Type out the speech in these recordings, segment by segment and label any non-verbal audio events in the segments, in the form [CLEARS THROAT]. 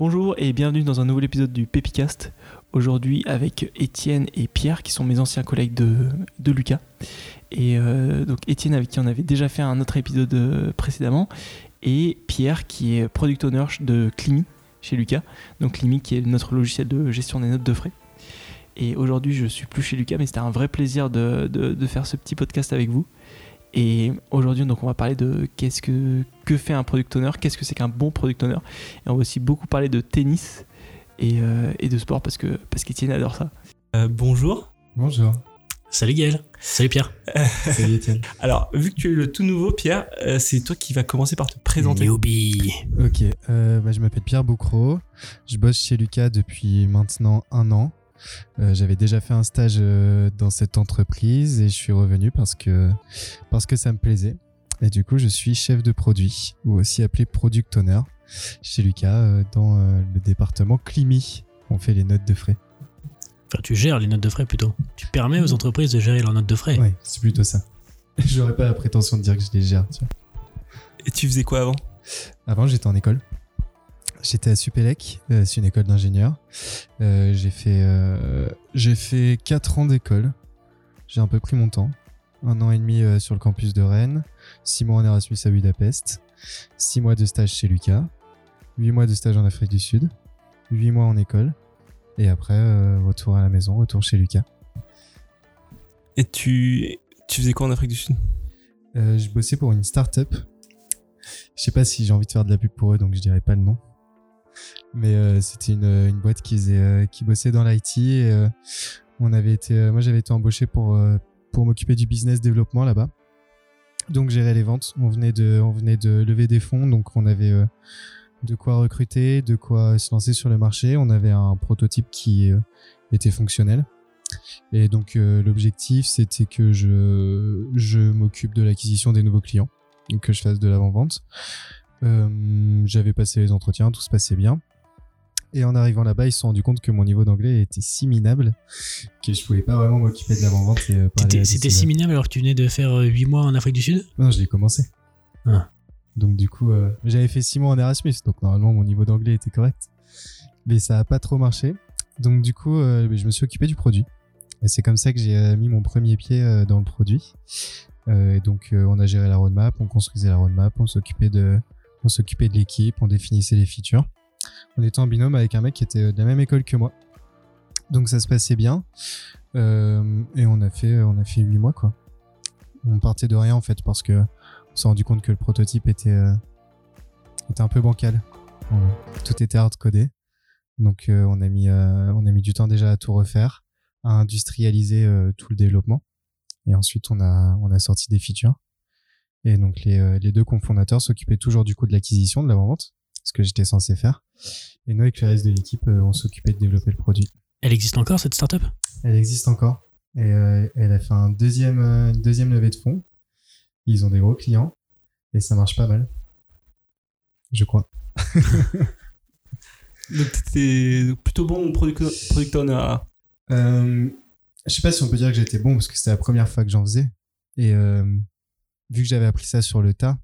Bonjour et bienvenue dans un nouvel épisode du Pépicast. Aujourd'hui avec Étienne et Pierre qui sont mes anciens collègues de, Lucas. Et euh, donc Étienne avec qui on avait déjà fait un autre épisode euh, précédemment. Et Pierre qui est product owner de Climi chez Lucas. Donc Climi qui est notre logiciel de gestion des notes de frais. Et aujourd'hui je suis plus chez Lucas mais c'était un vrai plaisir de faire ce petit podcast avec vous. Et aujourd'hui, donc, on va parler de qu'est-ce que, que fait un product owner, qu'est-ce que c'est qu'un bon product owner. Et on va aussi beaucoup parler de tennis et, euh, et de sport parce que parce qu'Étienne adore ça. Euh, bonjour. Bonjour. Salut Gaël. Salut Pierre. [LAUGHS] Salut Étienne. [LAUGHS] Alors, vu que tu es le tout nouveau, Pierre, euh, c'est toi qui vas commencer par te présenter. Newbie. Ok, euh, bah, je m'appelle Pierre Boucro. Je bosse chez Lucas depuis maintenant un an. Euh, J'avais déjà fait un stage euh, dans cette entreprise et je suis revenu parce que, parce que ça me plaisait. Et du coup, je suis chef de produit, ou aussi appelé product owner, chez Lucas euh, dans euh, le département Climi. On fait les notes de frais. Enfin, tu gères les notes de frais plutôt. Tu permets aux entreprises de gérer leurs notes de frais. Ouais, c'est plutôt ça. [LAUGHS] J'aurais pas la prétention de dire que je les gère. Tu vois. Et tu faisais quoi avant? Avant, j'étais en école. J'étais à Supélec, euh, c'est une école d'ingénieur. Euh, j'ai fait, euh, j'ai fait 4 ans d'école. J'ai un peu pris mon temps. Un an et demi euh, sur le campus de Rennes, 6 mois en Erasmus à Budapest, 6 mois de stage chez Lucas, 8 mois de stage en Afrique du Sud, 8 mois en école, et après, euh, retour à la maison, retour chez Lucas. Et tu, tu faisais quoi en Afrique du Sud? Euh, je bossais pour une start-up. Je sais pas si j'ai envie de faire de la pub pour eux, donc je dirais pas le nom. Mais euh, c'était une, une boîte qui, faisait, euh, qui bossait dans l'IT. Et, euh, on avait été, euh, moi, j'avais été embauché pour, pour m'occuper du business développement là-bas. Donc, gérer les ventes. On venait, de, on venait de lever des fonds, donc on avait de quoi recruter, de quoi se lancer sur le marché. On avait un prototype qui était fonctionnel. Et donc, euh, l'objectif, c'était que je, je m'occupe de l'acquisition des nouveaux clients, que je fasse de l'avant-vente. Euh, J'avais passé les entretiens, tout se passait bien. Et en arrivant là-bas, ils se sont rendus compte que mon niveau d'anglais était si minable que je pouvais pas vraiment m'occuper de l'avant-vente. euh, C'était si minable alors que tu venais de faire 8 mois en Afrique du Sud? Non, je l'ai commencé. Ah. Donc du coup, euh, j'avais fait 6 mois en Erasmus, donc normalement mon niveau d'anglais était correct. Mais ça a pas trop marché. Donc du coup, euh, je me suis occupé du produit. Et c'est comme ça que j'ai euh, mis mon premier pied euh, dans le produit. Euh, et donc euh, on a géré la roadmap, on construisait la roadmap, on s'occupait de, on s'occupait de l'équipe, on définissait les features. On était en binôme avec un mec qui était de la même école que moi. Donc ça se passait bien. Euh, et on a fait, on a fait 8 mois quoi. On partait de rien en fait parce que on s'est rendu compte que le prototype était, euh, était un peu bancal. Tout était hard codé. Donc euh, on, a mis, euh, on a mis du temps déjà à tout refaire, à industrialiser euh, tout le développement. Et ensuite on a, on a sorti des features. Et donc les, euh, les deux cofondateurs s'occupaient toujours du coup de l'acquisition, de l'avant-vente, ce que j'étais censé faire. Et nous avec le reste de l'équipe, euh, on s'occupait de développer le produit. Elle existe encore cette startup? Elle existe encore. Et euh, elle a fait un deuxième, euh, une deuxième levée de fonds. Ils ont des gros clients. Et ça marche pas mal. Je crois. [LAUGHS] Donc, t'étais plutôt bon product, product owner. Euh, je sais pas si on peut dire que j'étais bon parce que c'était la première fois que j'en faisais. Et euh, vu que j'avais appris ça sur le tas,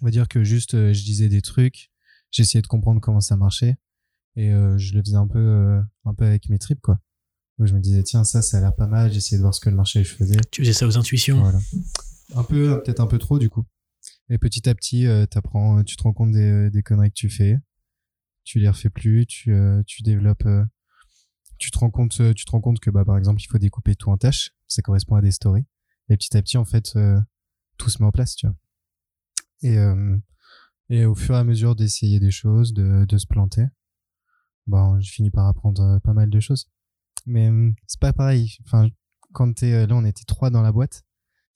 on va dire que juste euh, je disais des trucs, j'essayais de comprendre comment ça marchait et euh, je le faisais un peu, euh, un peu avec mes tripes quoi. Donc je me disais tiens ça ça a l'air pas mal, j'essayais de voir ce que le marché je faisais. Tu faisais ça aux intuitions Voilà. Un peu, peut-être un peu trop du coup. Et petit à petit, euh, t'apprends, tu te rends compte des, des conneries que tu fais. Tu les refais plus, tu, euh, tu développes. euh, tu te rends compte, euh, tu te rends compte que bah par exemple, il faut découper tout en tâches. Ça correspond à des stories. Et petit à petit, en fait, euh, tout se met en place, tu vois. Et euh, et au fur et à mesure d'essayer des choses, de, de se planter, bon, je finis par apprendre euh, pas mal de choses. Mais hum, c'est pas pareil. Enfin, quand t'es euh, là, on était trois dans la boîte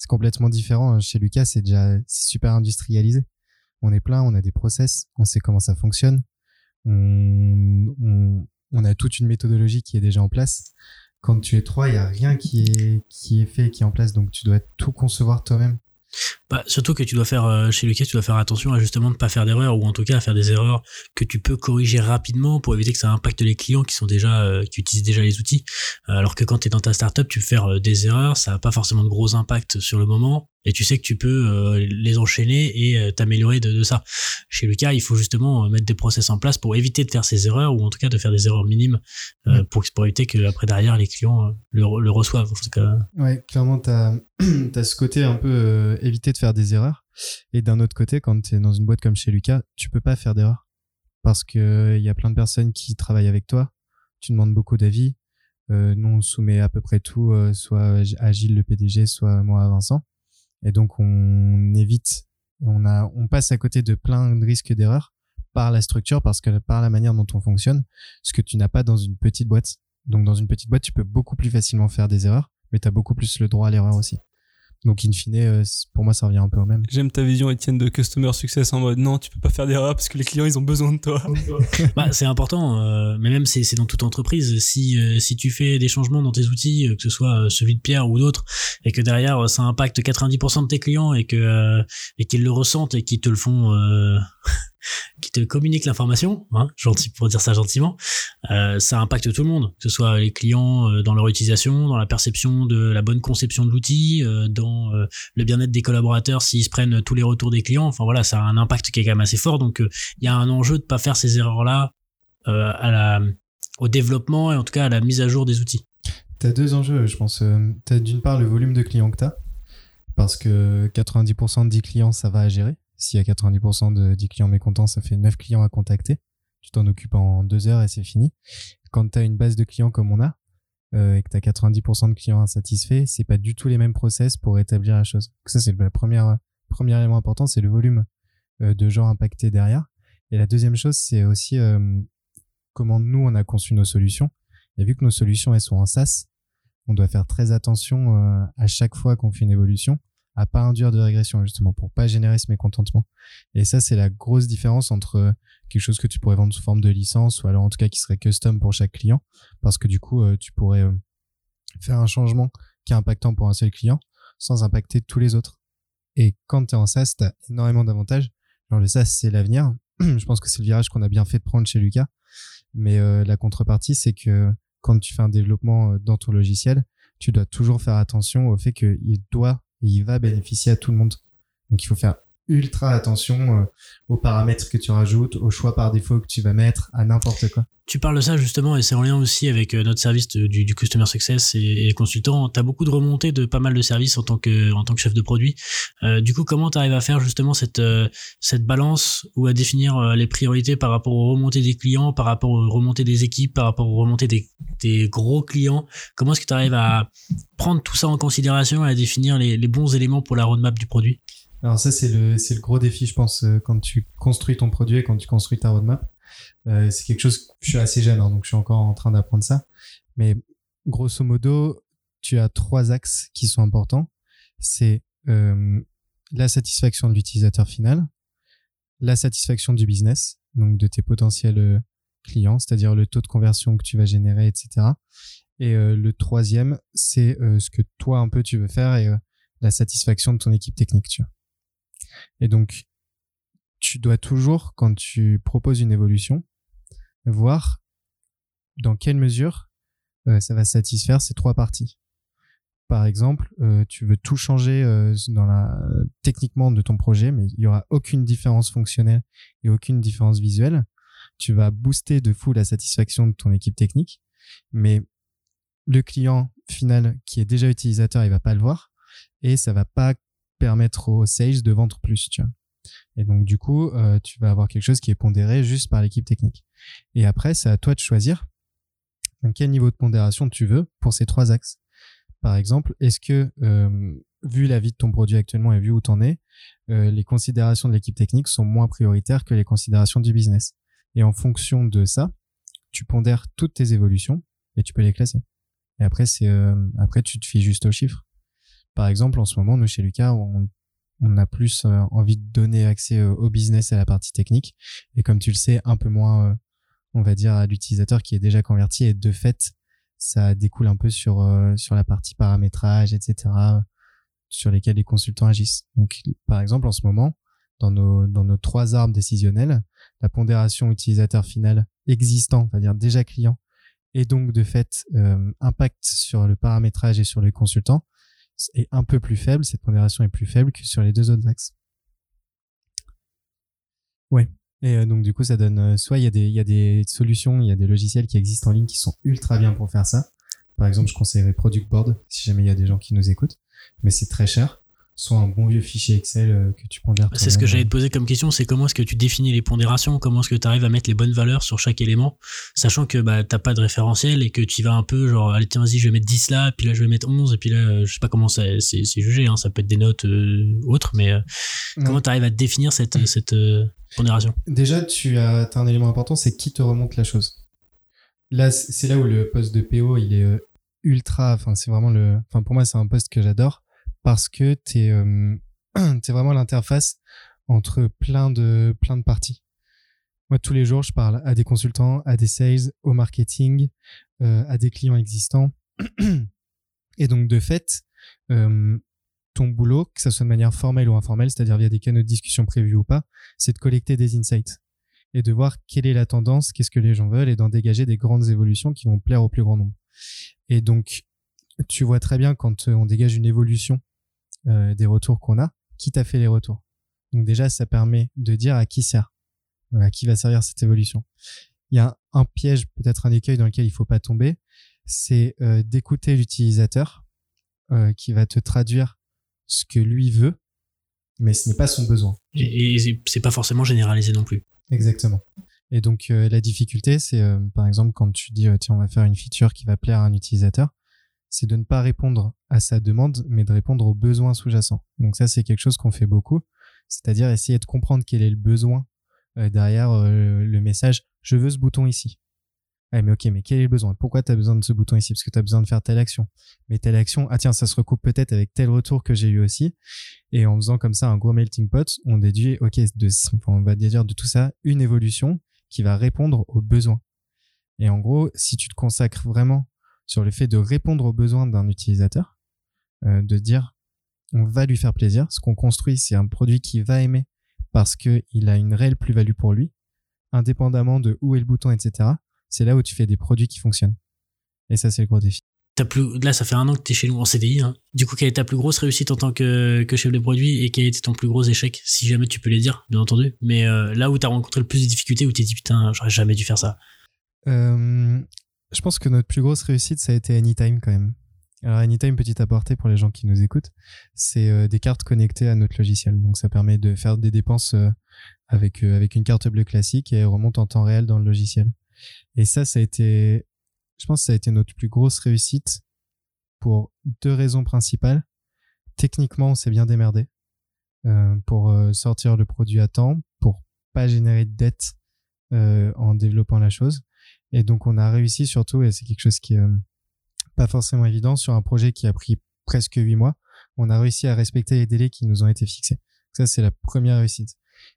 c'est complètement différent. Chez Lucas, c'est déjà super industrialisé. On est plein, on a des process, on sait comment ça fonctionne. On, on, on a toute une méthodologie qui est déjà en place. Quand tu es trois, il y a rien qui est qui est fait, qui est en place, donc tu dois tout concevoir toi-même. Bah, surtout que tu dois faire, euh, chez Lucas, tu dois faire attention à justement ne pas faire d'erreurs ou en tout cas à faire des erreurs que tu peux corriger rapidement pour éviter que ça impacte les clients qui sont déjà, euh, qui utilisent déjà les outils. Euh, alors que quand tu es dans ta startup, tu peux faire des erreurs, ça n'a pas forcément de gros impact sur le moment. Et tu sais que tu peux euh, les enchaîner et euh, t'améliorer de, de, ça. Chez Lucas, il faut justement euh, mettre des process en place pour éviter de faire ces erreurs ou en tout cas de faire des erreurs minimes euh, pour, pour éviter que après derrière les clients le, le reçoivent. En tout cas. Ouais, clairement, t'as [CLEARS THROAT] as ce côté un peu éviter de faire des erreurs. Et d'un autre côté, quand tu es dans une boîte comme chez Lucas, tu peux pas faire d'erreurs parce que il y a plein de personnes qui travaillent avec toi. Tu demandes beaucoup d'avis. Euh, nous, on soumet à peu près tout, soit à Gilles, le PDG, soit moi à Vincent. Et donc, on évite, on, a, on passe à côté de plein de risques d'erreur par la structure, parce que par la manière dont on fonctionne, ce que tu n'as pas dans une petite boîte. Donc, dans une petite boîte, tu peux beaucoup plus facilement faire des erreurs, mais tu as beaucoup plus le droit à l'erreur aussi. Donc, in fine, euh, pour moi, ça revient un peu au même. J'aime ta vision, Étienne, de customer success en mode non, tu peux pas faire d'erreur parce que les clients, ils ont besoin de toi. [LAUGHS] bah, c'est important, euh, mais même c'est dans toute entreprise. Si, euh, si tu fais des changements dans tes outils, que ce soit celui de Pierre ou d'autres, et que derrière ça impacte 90% de tes clients et que et qu'ils le ressentent et qu'ils te le font qui te communique l'information, hein, gentil pour dire ça gentiment, euh, ça impacte tout le monde, que ce soit les clients euh, dans leur utilisation, dans la perception de la bonne conception de l'outil, euh, dans le bien-être des collaborateurs s'ils se prennent tous les retours des clients. Enfin voilà, ça a un impact qui est quand même assez fort. Donc il y a un enjeu de pas faire ces erreurs-là au développement et en tout cas à la mise à jour des outils. Tu as deux enjeux, je pense. tu as d'une part le volume de clients que tu as, parce que 90% de 10 clients, ça va à gérer. S'il y a 90% de 10 clients mécontents, ça fait 9 clients à contacter. Tu t'en occupes en deux heures et c'est fini. Quand tu as une base de clients comme on a, euh, et que tu as 90% de clients insatisfaits, c'est pas du tout les mêmes process pour établir la chose. ça, c'est le premier, élément important, c'est le volume euh, de gens impactés derrière. Et la deuxième chose, c'est aussi euh, comment nous, on a conçu nos solutions. Et vu que nos solutions, elles sont en SaaS, on doit faire très attention à chaque fois qu'on fait une évolution à pas induire de régression justement pour pas générer ce mécontentement. Et ça c'est la grosse différence entre euh, quelque chose que tu pourrais vendre sous forme de licence ou alors en tout cas qui serait custom pour chaque client parce que du coup euh, tu pourrais euh, faire un changement qui est impactant pour un seul client sans impacter tous les autres. Et quand tu es en SaaS, tu as énormément d'avantages. Genre le SaaS c'est l'avenir. [CLEARS THROAT] Je pense que c'est le virage qu'on a bien fait de prendre chez Lucas. Mais la contrepartie c'est que quand tu fais un développement dans ton logiciel, tu dois toujours faire attention au fait qu'il doit il va bénéficier à tout le monde. Donc il faut faire ultra attention euh, aux paramètres que tu rajoutes, aux choix par défaut que tu vas mettre, à n'importe quoi. Tu parles de ça justement et c'est en lien aussi avec euh, notre service du, Customer Success et, consultant. Tu as beaucoup de remontées de pas mal de services en tant que, en tant que chef de produit. Euh, du coup, comment tu arrives à faire justement cette, cette balance ou à définir les priorités par rapport aux remontées des clients, par rapport aux remontées des équipes, par rapport aux remontées des, gros clients? Comment est-ce que tu arrives à prendre tout ça en considération et à définir les bons éléments pour la roadmap du produit? Alors ça, c'est le, c'est le gros défi, je pense, euh, quand tu construis ton produit et quand tu construis ta roadmap. Euh, c'est quelque chose, je suis assez jeune, hein, donc je suis encore en train d'apprendre ça. Mais grosso modo, tu as trois axes qui sont importants. C'est euh, la satisfaction de l'utilisateur final, la satisfaction du business, donc de tes potentiels euh, clients, c'est-à-dire le taux de conversion que tu vas générer, etc. Et le troisième, c'est ce que toi un peu tu veux faire et la satisfaction de ton équipe technique. Et donc, tu dois toujours, quand tu proposes une évolution, voir dans quelle mesure euh, ça va satisfaire ces trois parties. Par exemple, euh, tu veux tout changer euh, dans techniquement de ton projet, mais il y aura aucune différence fonctionnelle et aucune différence visuelle. Tu vas booster de fou la satisfaction de ton équipe technique, mais le client final qui est déjà utilisateur, il va pas le voir et ça va pas permettre au sales de vendre plus, tu vois. Et donc, du coup, euh, tu vas avoir quelque chose qui est pondéré juste par l'équipe technique. Et après, c'est à toi de choisir quel niveau de pondération tu veux pour ces trois axes. Par exemple, est-ce que, euh, vu la vie de ton produit actuellement et vu où tu en es, euh, les considérations de l'équipe technique sont moins prioritaires que les considérations du business. Et en fonction de ça, tu pondères toutes tes évolutions et tu peux les classer. Et après, c'est après tu te fies juste aux chiffres. Par exemple, en ce moment, nous, chez Lucas, on, on a plus euh, envie de donner accès euh, au business et à la partie technique. Et comme tu le sais, un peu moins, euh, on va dire, à l'utilisateur qui est déjà converti. Et de fait, ça découle un peu sur, sur la partie paramétrage, etc., sur lesquels les consultants agissent. Donc, par exemple, en ce moment, dans nos, dans nos trois arbres décisionnels, la pondération utilisateur final existant, on va dire déjà client, et donc de fait, impact sur le paramétrage et sur les consultants, est un peu plus faible, cette pondération est plus faible que sur les deux autres axes. Ouais. Et euh, donc du coup, ça donne euh, soit il y il y a des solutions, il y a des logiciels qui existent en ligne qui sont ultra bien pour faire ça. Par exemple, je conseillerais Product Board si jamais il y a des gens qui nous écoutent, mais c'est très cher. Soit un bon vieux fichier Excel euh, que tu pondères. C'est ce que j'allais te poser comme question, c'est comment est-ce que tu définis les pondérations, comment est-ce que tu arrives à mettre les bonnes valeurs sur chaque élément, sachant que bah t'as pas de référentiel et que tu vas un peu genre allez tiens vas-y je vais mettre 10 là, puis là je vais mettre 11 et puis là euh, je sais pas comment ça c'est jugé hein, ça peut être des notes euh, autres mais euh, comment tu arrives à définir cette cette euh, pondération? Déjà, tu as, t'as un élément important, c'est qui te remonte la chose. Là, c'est là où le poste de PO, il est ultra, enfin, c'est vraiment le, enfin, pour moi, c'est un poste que j'adore parce que t'es, euh, [CLEARS THROAT] t'es vraiment l'interface entre plein de, plein de parties. Moi, tous les jours, je parle à des consultants, à des sales, au marketing, euh, à des clients existants. [CLEARS THROAT] Et donc, de fait, euh, ton boulot, que ça soit de manière formelle ou informelle, c'est-à-dire via des canaux de discussion prévus ou pas, c'est de collecter des insights et de voir quelle est la tendance, qu'est-ce que les gens veulent et d'en dégager des grandes évolutions qui vont plaire au plus grand nombre. Et donc, tu vois très bien quand euh, on dégage une évolution euh, des retours qu'on a, qui t'a fait les retours. Donc déjà, ça permet de dire à qui sert, euh, à qui va servir cette évolution. Il y a un, un piège, peut-être un écueil dans lequel il faut pas tomber, c'est euh, d'écouter l'utilisateur euh, qui va te traduire ce que lui veut, mais ce n'est pas son besoin. et, et c'est- pas forcément généralisé non plus Exactement. Et donc euh, la difficulté, c'est euh, par exemple quand tu dis euh, tiens on va faire une feature qui va plaire à un utilisateur, c'est de ne pas répondre à sa demande, mais de répondre aux besoins sous-jacents. Donc ça c'est quelque chose qu'on fait beaucoup, c'est-à-dire essayer de comprendre quel est le besoin euh, derrière euh, le message je veux ce bouton ici. Ah mais ok, mais quel est le besoin? Pourquoi tu as besoin de ce bouton ici? Parce que tu as besoin de faire telle action. Mais telle action, ah tiens, ça se recoupe peut-être avec tel retour que j'ai eu aussi. Et en faisant comme ça un gros melting pot, on déduit, ok, de, on va déduire de tout ça une évolution qui va répondre aux besoins. Et en gros, si tu te consacres vraiment sur le fait de répondre aux besoins d'un utilisateur, euh, de dire, on va lui faire plaisir, ce qu'on construit, c'est un produit qu'il va aimer parce qu'il a une réelle plus-value pour lui, indépendamment de où est le bouton, etc. C'est là où tu fais des produits qui fonctionnent. Et ça, c'est le gros défi. T'as plus, là, ça fait un an que t'es chez nous en CDI. Hein. Du coup, quelle est ta plus grosse réussite en tant que, que chef de produit et quel était ton plus gros échec, si jamais tu peux les dire, bien entendu. Mais euh, là où t'as rencontré le plus de difficultés, où t'es dit putain, j'aurais jamais dû faire ça. Euh, je pense que notre plus grosse réussite, ça a été Anytime quand même. Alors Anytime, petit apporté pour les gens qui nous écoutent, c'est euh, des cartes connectées à notre logiciel. Donc ça permet de faire des dépenses euh, avec euh, avec une carte bleue classique et remonte en temps réel dans le logiciel. Et ça, ça a été, je pense, ça a été notre plus grosse réussite pour deux raisons principales. Techniquement, on s'est bien démerdé pour sortir le produit à temps, pour pas générer de dette euh, en développant la chose. Et donc, on a réussi surtout, et c'est quelque chose qui est euh, pas forcément évident, sur un projet qui a pris presque huit mois, on a réussi à respecter les délais qui nous ont été fixés. Ça, c'est la première réussite.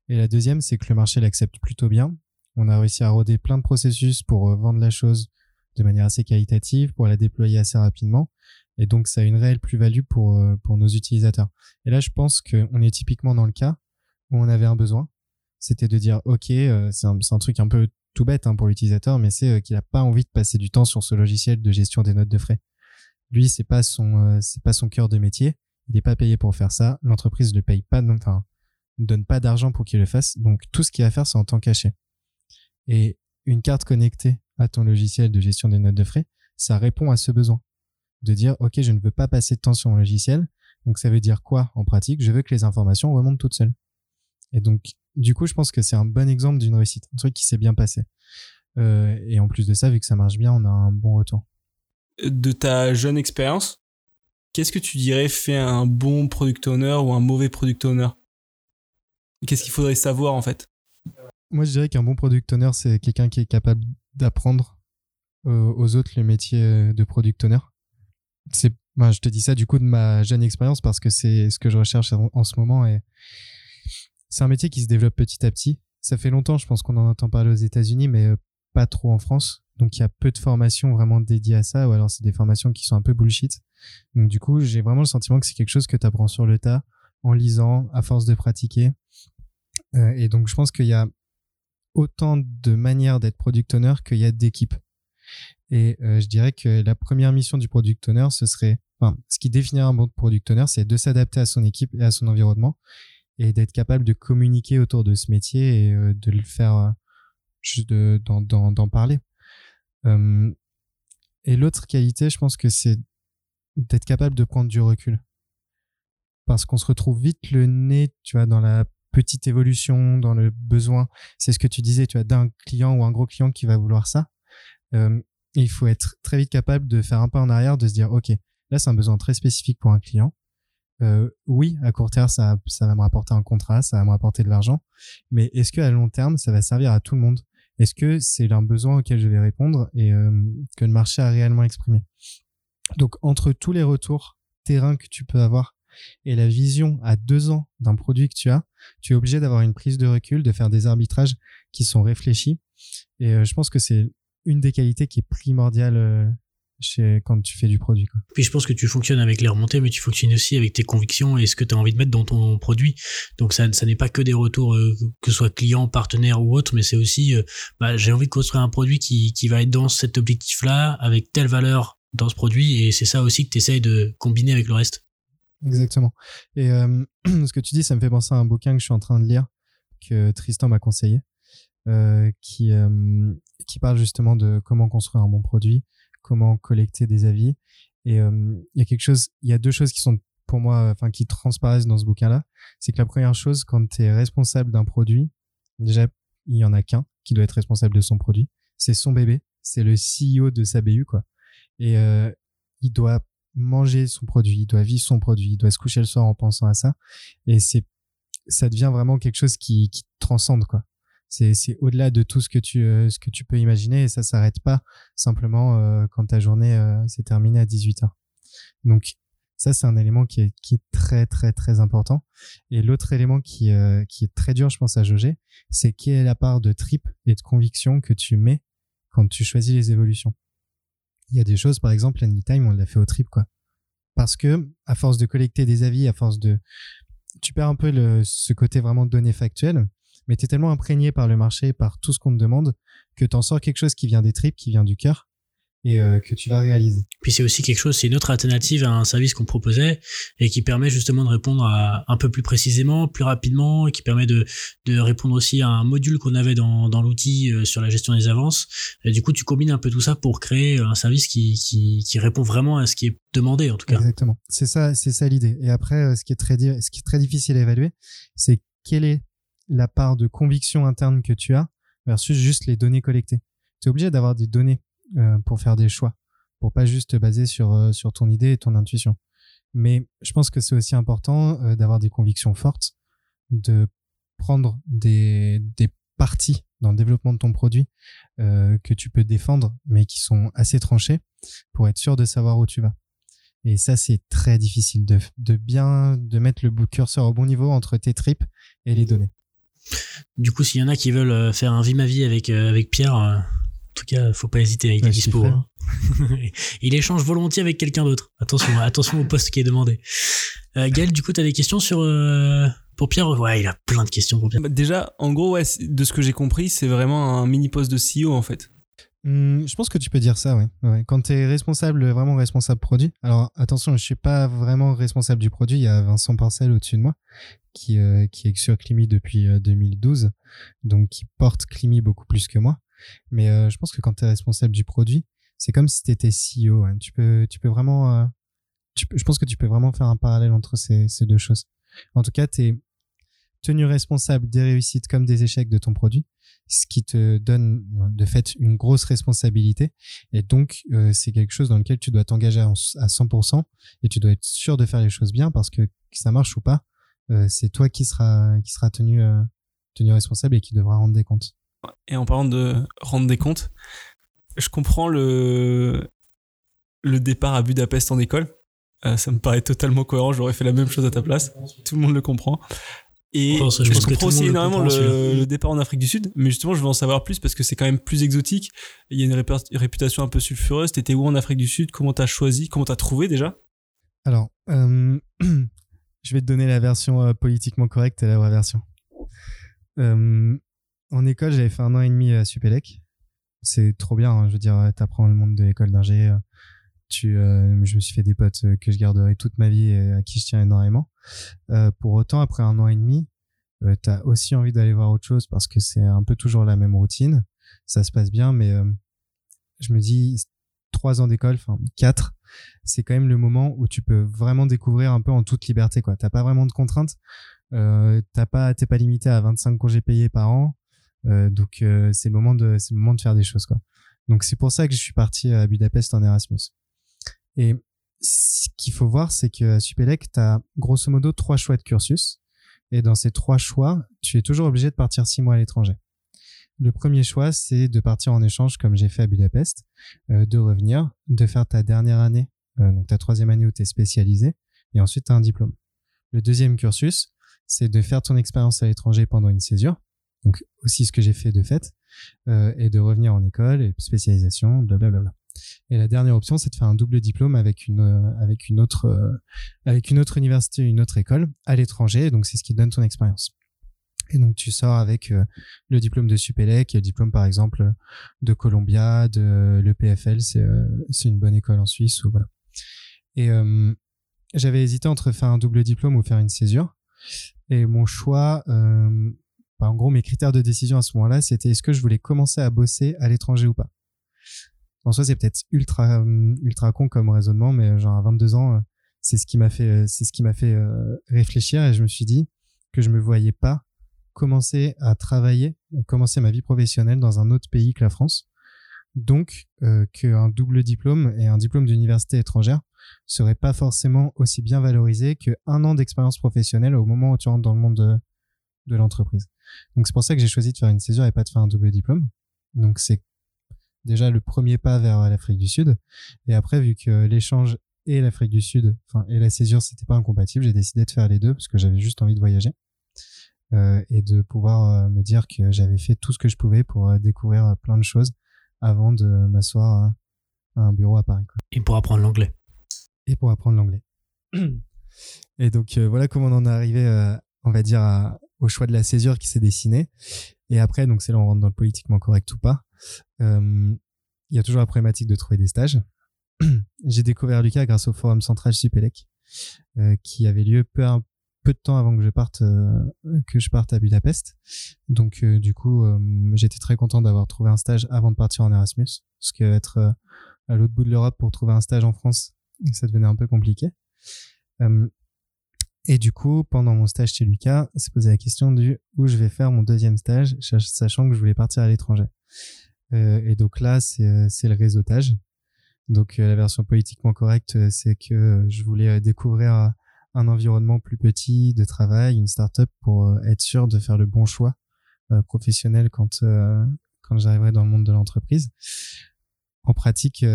Et la deuxième, c'est que le marché l'accepte plutôt bien. On a réussi à roder plein de processus pour euh, vendre la chose de manière assez qualitative, pour la déployer assez rapidement. Et donc, ça a une réelle plus-value pour, euh, pour nos utilisateurs. Et là, je pense qu'on est typiquement dans le cas où on avait un besoin. C'était de dire, OK, c'est un, un truc un peu tout bête hein, pour l'utilisateur, mais c'est euh, qu'il n'a pas envie de passer du temps sur ce logiciel de gestion des notes de frais. Lui, c'est pas son, euh, c'est pas son cœur de métier. Il n'est pas payé pour faire ça. L'entreprise ne le paye pas, enfin, ne donne pas d'argent pour qu'il le fasse. Donc, tout ce qu'il va faire, c'est en temps caché. Et une carte connectée à ton logiciel de gestion des notes de frais, ça répond à ce besoin. De dire, OK, je ne veux pas passer de temps sur mon logiciel. Donc, ça veut dire quoi en pratique? Je veux que les informations remontent toutes seules. Et donc, du coup, je pense que c'est un bon exemple d'une réussite, un truc qui s'est bien passé. Euh, et en plus de ça, vu que ça marche bien, on a un bon retour. De ta jeune expérience, qu'est-ce que tu dirais fait un bon product owner ou un mauvais product owner? Qu'est-ce qu'il faudrait savoir en fait? Moi, je dirais qu'un bon product owner, c'est quelqu'un qui est capable d'apprendre euh, aux autres le métier de product owner. C'est, ben, je te dis ça du coup de ma jeune expérience parce que c'est ce que je recherche en, en ce moment et c'est un métier qui se développe petit à petit. Ça fait longtemps, je pense qu'on en entend parler aux États-Unis, mais euh, pas trop en France. Donc il y a peu de formations vraiment dédiées à ça, ou alors c'est des formations qui sont un peu bullshit. Donc du coup, j'ai vraiment le sentiment que c'est quelque chose que tu apprends sur le tas, en lisant, à force de pratiquer. Euh, et donc je pense qu'il y a autant de manières d'être product owner qu'il y a d'équipes. Et euh, je dirais que la première mission du product owner, ce serait enfin, ce qui définit un bon product owner, c'est de s'adapter à son équipe et à son environnement et d'être capable de communiquer autour de ce métier et euh, de le faire euh, juste de- d'en d'en- d'en parler. Euh, et l'autre qualité, je pense que c'est d'être capable de prendre du recul. Parce qu'on se retrouve vite le nez, tu vois, dans la petite évolution, dans le besoin. C'est ce que tu disais, tu vois, d'un client ou un gros client qui va vouloir ça. Euh, il faut être très vite capable de faire un pas en arrière, de se dire, OK, là, c'est un besoin très spécifique pour un client. Euh, oui, à court terme, ça, ça va me rapporter un contrat, ça va me rapporter de l'argent. Mais est-ce que à long terme, ça va servir à tout le monde? Est-ce que c'est un besoin auquel je vais répondre et euh, que le marché a réellement exprimé? Donc, entre tous les retours terrain que tu peux avoir et la vision à deux ans d'un produit que tu as, tu es obligé d'avoir une prise de recul, de faire des arbitrages qui sont réfléchis. Et euh, je pense que c'est une des qualités qui est primordiale euh, chez, quand tu fais du produit. Quoi. Puis je pense que tu fonctionnes avec les remontées, mais tu fonctionnes aussi avec tes convictions et ce que tu as envie de mettre dans ton produit. Donc ça, ça n'est pas que des retours, euh, que ce soit client, partenaire ou autre, mais c'est aussi, euh, bah, j'ai envie de construire un produit qui, qui va être dans cet objectif-là, avec telle valeur dans ce produit, et c'est ça aussi que tu essayes de combiner avec le reste. Exactement. Et euh, [CLEARS THROAT] ce que tu dis, ça me fait penser à un bouquin que je suis en train de lire, que Tristan m'a conseillé, euh, qui, euh, qui parle justement de comment construire un bon produit, comment collecter des avis. Et euh, il y a y a deux choses qui sont pour moi, enfin, qui transparaissent dans ce bouquin-là. C'est que la première chose, quand tu es responsable d'un produit, déjà, il y en a qu'un qui doit être responsable de son produit. C'est son bébé. C'est le CEO de sa BU, quoi. Et euh, il doit manger son produit, il doit vivre son produit, il doit se coucher le soir en pensant à ça. Et c'est, ça devient vraiment quelque chose qui, qui transcende, quoi. C'est, au-delà de tout ce que tu, euh, ce que tu peux imaginer et ça s'arrête pas simplement euh, quand ta journée euh, s'est terminée à 18 heures. Donc, ça, c'est un élément qui est, qui est très, très, très important. Et l'autre élément qui, euh, qui est très dur, je pense, à jauger, c'est quelle est la part de trip et de conviction que tu mets quand tu choisis les évolutions. Il y a des choses, par exemple, Anytime, on l'a fait au trip, quoi. Parce que, à force de collecter des avis, à force de, tu perds un peu le, ce côté vraiment de données factuelles, mais tu es tellement imprégné par le marché, par tout ce qu'on te demande, que tu en sors quelque chose qui vient des tripes, qui vient du cœur, et euh, que tu vas réaliser. Puis c'est aussi quelque chose, c'est une autre alternative à un service qu'on proposait et qui permet justement de répondre à un peu plus précisément, plus rapidement, et qui permet de, de répondre aussi à un module qu'on avait dans, dans l'outil euh, sur la gestion des avances. Et du coup, tu combines un peu tout ça pour créer un service qui, qui, qui répond vraiment à ce qui est demandé en tout cas. Exactement. C'est ça, c'est ça l'idée. Et après, euh, ce qui est très, ce qui est très difficile à évaluer, c'est quelle est la part de conviction interne que tu as versus juste les données collectées. Tu es obligé d'avoir des données euh, pour faire des choix, pour pas juste te baser sur, euh, sur ton idée et ton intuition. Mais je pense que c'est aussi important euh, d'avoir des convictions fortes, de prendre des, des parties dans le développement de ton produit euh, que tu peux défendre, mais qui sont assez tranchées pour être sûr de savoir où tu vas. Et ça, c'est très difficile de, de bien de mettre le curseur au bon niveau entre tes tripes et les données. Du coup, s'il y en a qui veulent euh, faire un vie ma vie avec, euh, avec Pierre, euh, en tout cas, faut pas hésiter, il est Ouais, je dispo. hein. [LAUGHS] il échange volontiers avec quelqu'un d'autre. Attention, attention au poste qui est demandé. Euh, Gaël, du coup, tu as des questions sur euh, pour Pierre? Ouais, il a plein de questions pour Pierre. Bah, déjà, en gros, ouais, de ce que j'ai compris, c'est vraiment un mini poste de CEO en fait. Hum, je pense que tu peux dire ça, ouais. Quand tu es responsable, vraiment responsable produit. Alors attention, je suis pas vraiment responsable du produit. Il y a Vincent Parcel au-dessus de moi qui, euh, qui est sur Climi depuis euh, 2012, donc qui porte Climi beaucoup plus que moi. Mais euh, je pense que quand tu es responsable du produit, c'est comme si tu étais CEO. hein. Tu peux, tu peux vraiment, euh, tu je pense que tu peux vraiment faire un parallèle entre ces, ces deux choses. En tout cas, tu es tenu responsable des réussites comme des échecs de ton produit, ce qui te donne de fait une grosse responsabilité. Et donc, euh, c'est quelque chose dans lequel tu dois t'engager en- à 100% et tu dois être sûr de faire les choses bien parce que que ça marche ou pas, euh, c'est toi qui sera qui sera tenu euh, tenu responsable et qui devra rendre des comptes. Et en parlant de rendre des comptes, je comprends le, le départ à Budapest en école. Ça me paraît totalement cohérent. J'aurais fait la même chose à ta place. Tout le monde le comprend. Et Je pense- je je, pense que comprends aussi le énormément le, départ en Afrique du Sud. Mais justement, je veux en savoir plus parce que c'est quand même plus exotique. Il y a une répu- réputation un peu sulfureuse. T'étais où en Afrique du Sud? Comment t'as choisi? Comment t'as trouvé déjà? Alors, euh, [CLEARS THROAT] je vais te donner la version euh, politiquement correcte et la vraie version. Euh, en école, j'avais fait un an et demi à Supélec. C'est trop bien, hein, je veux dire, tu apprends le monde de l'école d'ingé, euh, tu, euh, je me suis fait des potes euh, que je garderai toute ma vie et à qui je tiens énormément. Euh, pour autant, après un an et demi, euh, tu as aussi envie d'aller voir autre chose parce que c'est un peu toujours la même routine. Ça se passe bien, mais je me dis, trois ans d'école, enfin quatre, c'est quand même le moment où tu peux vraiment découvrir un peu en toute liberté. quoi. T'as pas vraiment de contraintes. Euh, t'as pas, t'es pas limité à 25 congés payés par an. Donc c'est le moment de, le moment de faire des choses quoi. Donc c'est pour ça que je suis parti à Budapest en Erasmus. Et ce qu'il faut voir, c'est que à Supélec, tu as grosso modo trois choix de cursus. Et dans ces trois choix, tu es toujours obligé de partir six mois à l'étranger. Le premier choix, c'est de partir en échange, comme j'ai fait à Budapest, euh, de revenir, de faire ta dernière année, euh, donc ta troisième année où tu es spécialisé, et ensuite tu un diplôme. Le deuxième cursus, c'est de faire ton expérience à l'étranger pendant une césure, donc aussi ce que j'ai fait de fait, euh, et de revenir en école, et spécialisation, blablabla. Et la dernière option, c'est de faire un double diplôme avec une euh, euh, autre université, une autre école à l'étranger. Donc c'est ce qui donne ton expérience. Et donc tu sors avec euh, le diplôme de Supélec, et le diplôme par exemple de Columbia, de l'EPFL, c'est une bonne école en Suisse. Et j'avais hésité entre faire un double diplôme ou faire une césure. Et mon choix, bah, en gros mes critères de décision à ce moment-là, c'était est-ce que je voulais commencer à bosser à l'étranger ou pas? En soi, c'est peut-être ultra euh, ultra con comme raisonnement, mais genre à 22 ans, euh, c'est ce qui m'a fait euh, c'est ce qui m'a fait euh, réfléchir et je me suis dit que je me voyais pas commencer à travailler, commencer ma vie professionnelle dans un autre pays que la France. Donc, euh, qu'un double diplôme et un diplôme d'université étrangère serait pas forcément aussi bien valorisé qu'un an d'expérience professionnelle au moment où tu rentres dans le monde de, de l'entreprise. Donc, c'est pour ça que j'ai choisi de faire une césure et pas de faire un double diplôme. Donc, c'est déjà le premier pas vers l'Afrique du Sud. Et après, vu que l'échange et l'Afrique du Sud, enfin, et la césure, c'était pas incompatible, j'ai décidé de faire les deux parce que j'avais juste envie de voyager. Euh, et de pouvoir euh, me dire que j'avais fait tout ce que je pouvais pour euh, découvrir euh, plein de choses avant de m'asseoir à, à un bureau à Paris. quoi. Et pour apprendre l'anglais. Et pour apprendre l'anglais. [CLEARS THROAT] et donc voilà comment on en est arrivé, on va dire, à- au choix de la césure qui s'est dessiné. Et après, donc c'est là on rentre dans le politiquement correct ou pas. Euh, Il y a toujours la problématique de trouver des stages. [CLEARS THROAT] J'ai découvert Lucas grâce au forum central Supélec, euh, qui avait lieu peu, de temps avant que je parte euh, que je parte à Budapest. Donc euh, du coup, euh, j'étais très content d'avoir trouvé un stage avant de partir en Erasmus, parce que être euh, à l'autre bout de l'Europe pour trouver un stage en France, ça devenait un peu compliqué. Euh, et du coup, pendant mon stage chez Lucas, s'est posé la question du où je vais faire mon deuxième stage, sach- sachant que je voulais partir à l'étranger. Euh, et donc là, c'est euh, le réseautage. Donc euh, la version politiquement correcte, c'est que je voulais découvrir un environnement plus petit de travail, une startup pour être sûr de faire le bon choix professionnel quand quand j'arriverai dans le monde de l'entreprise. En pratique,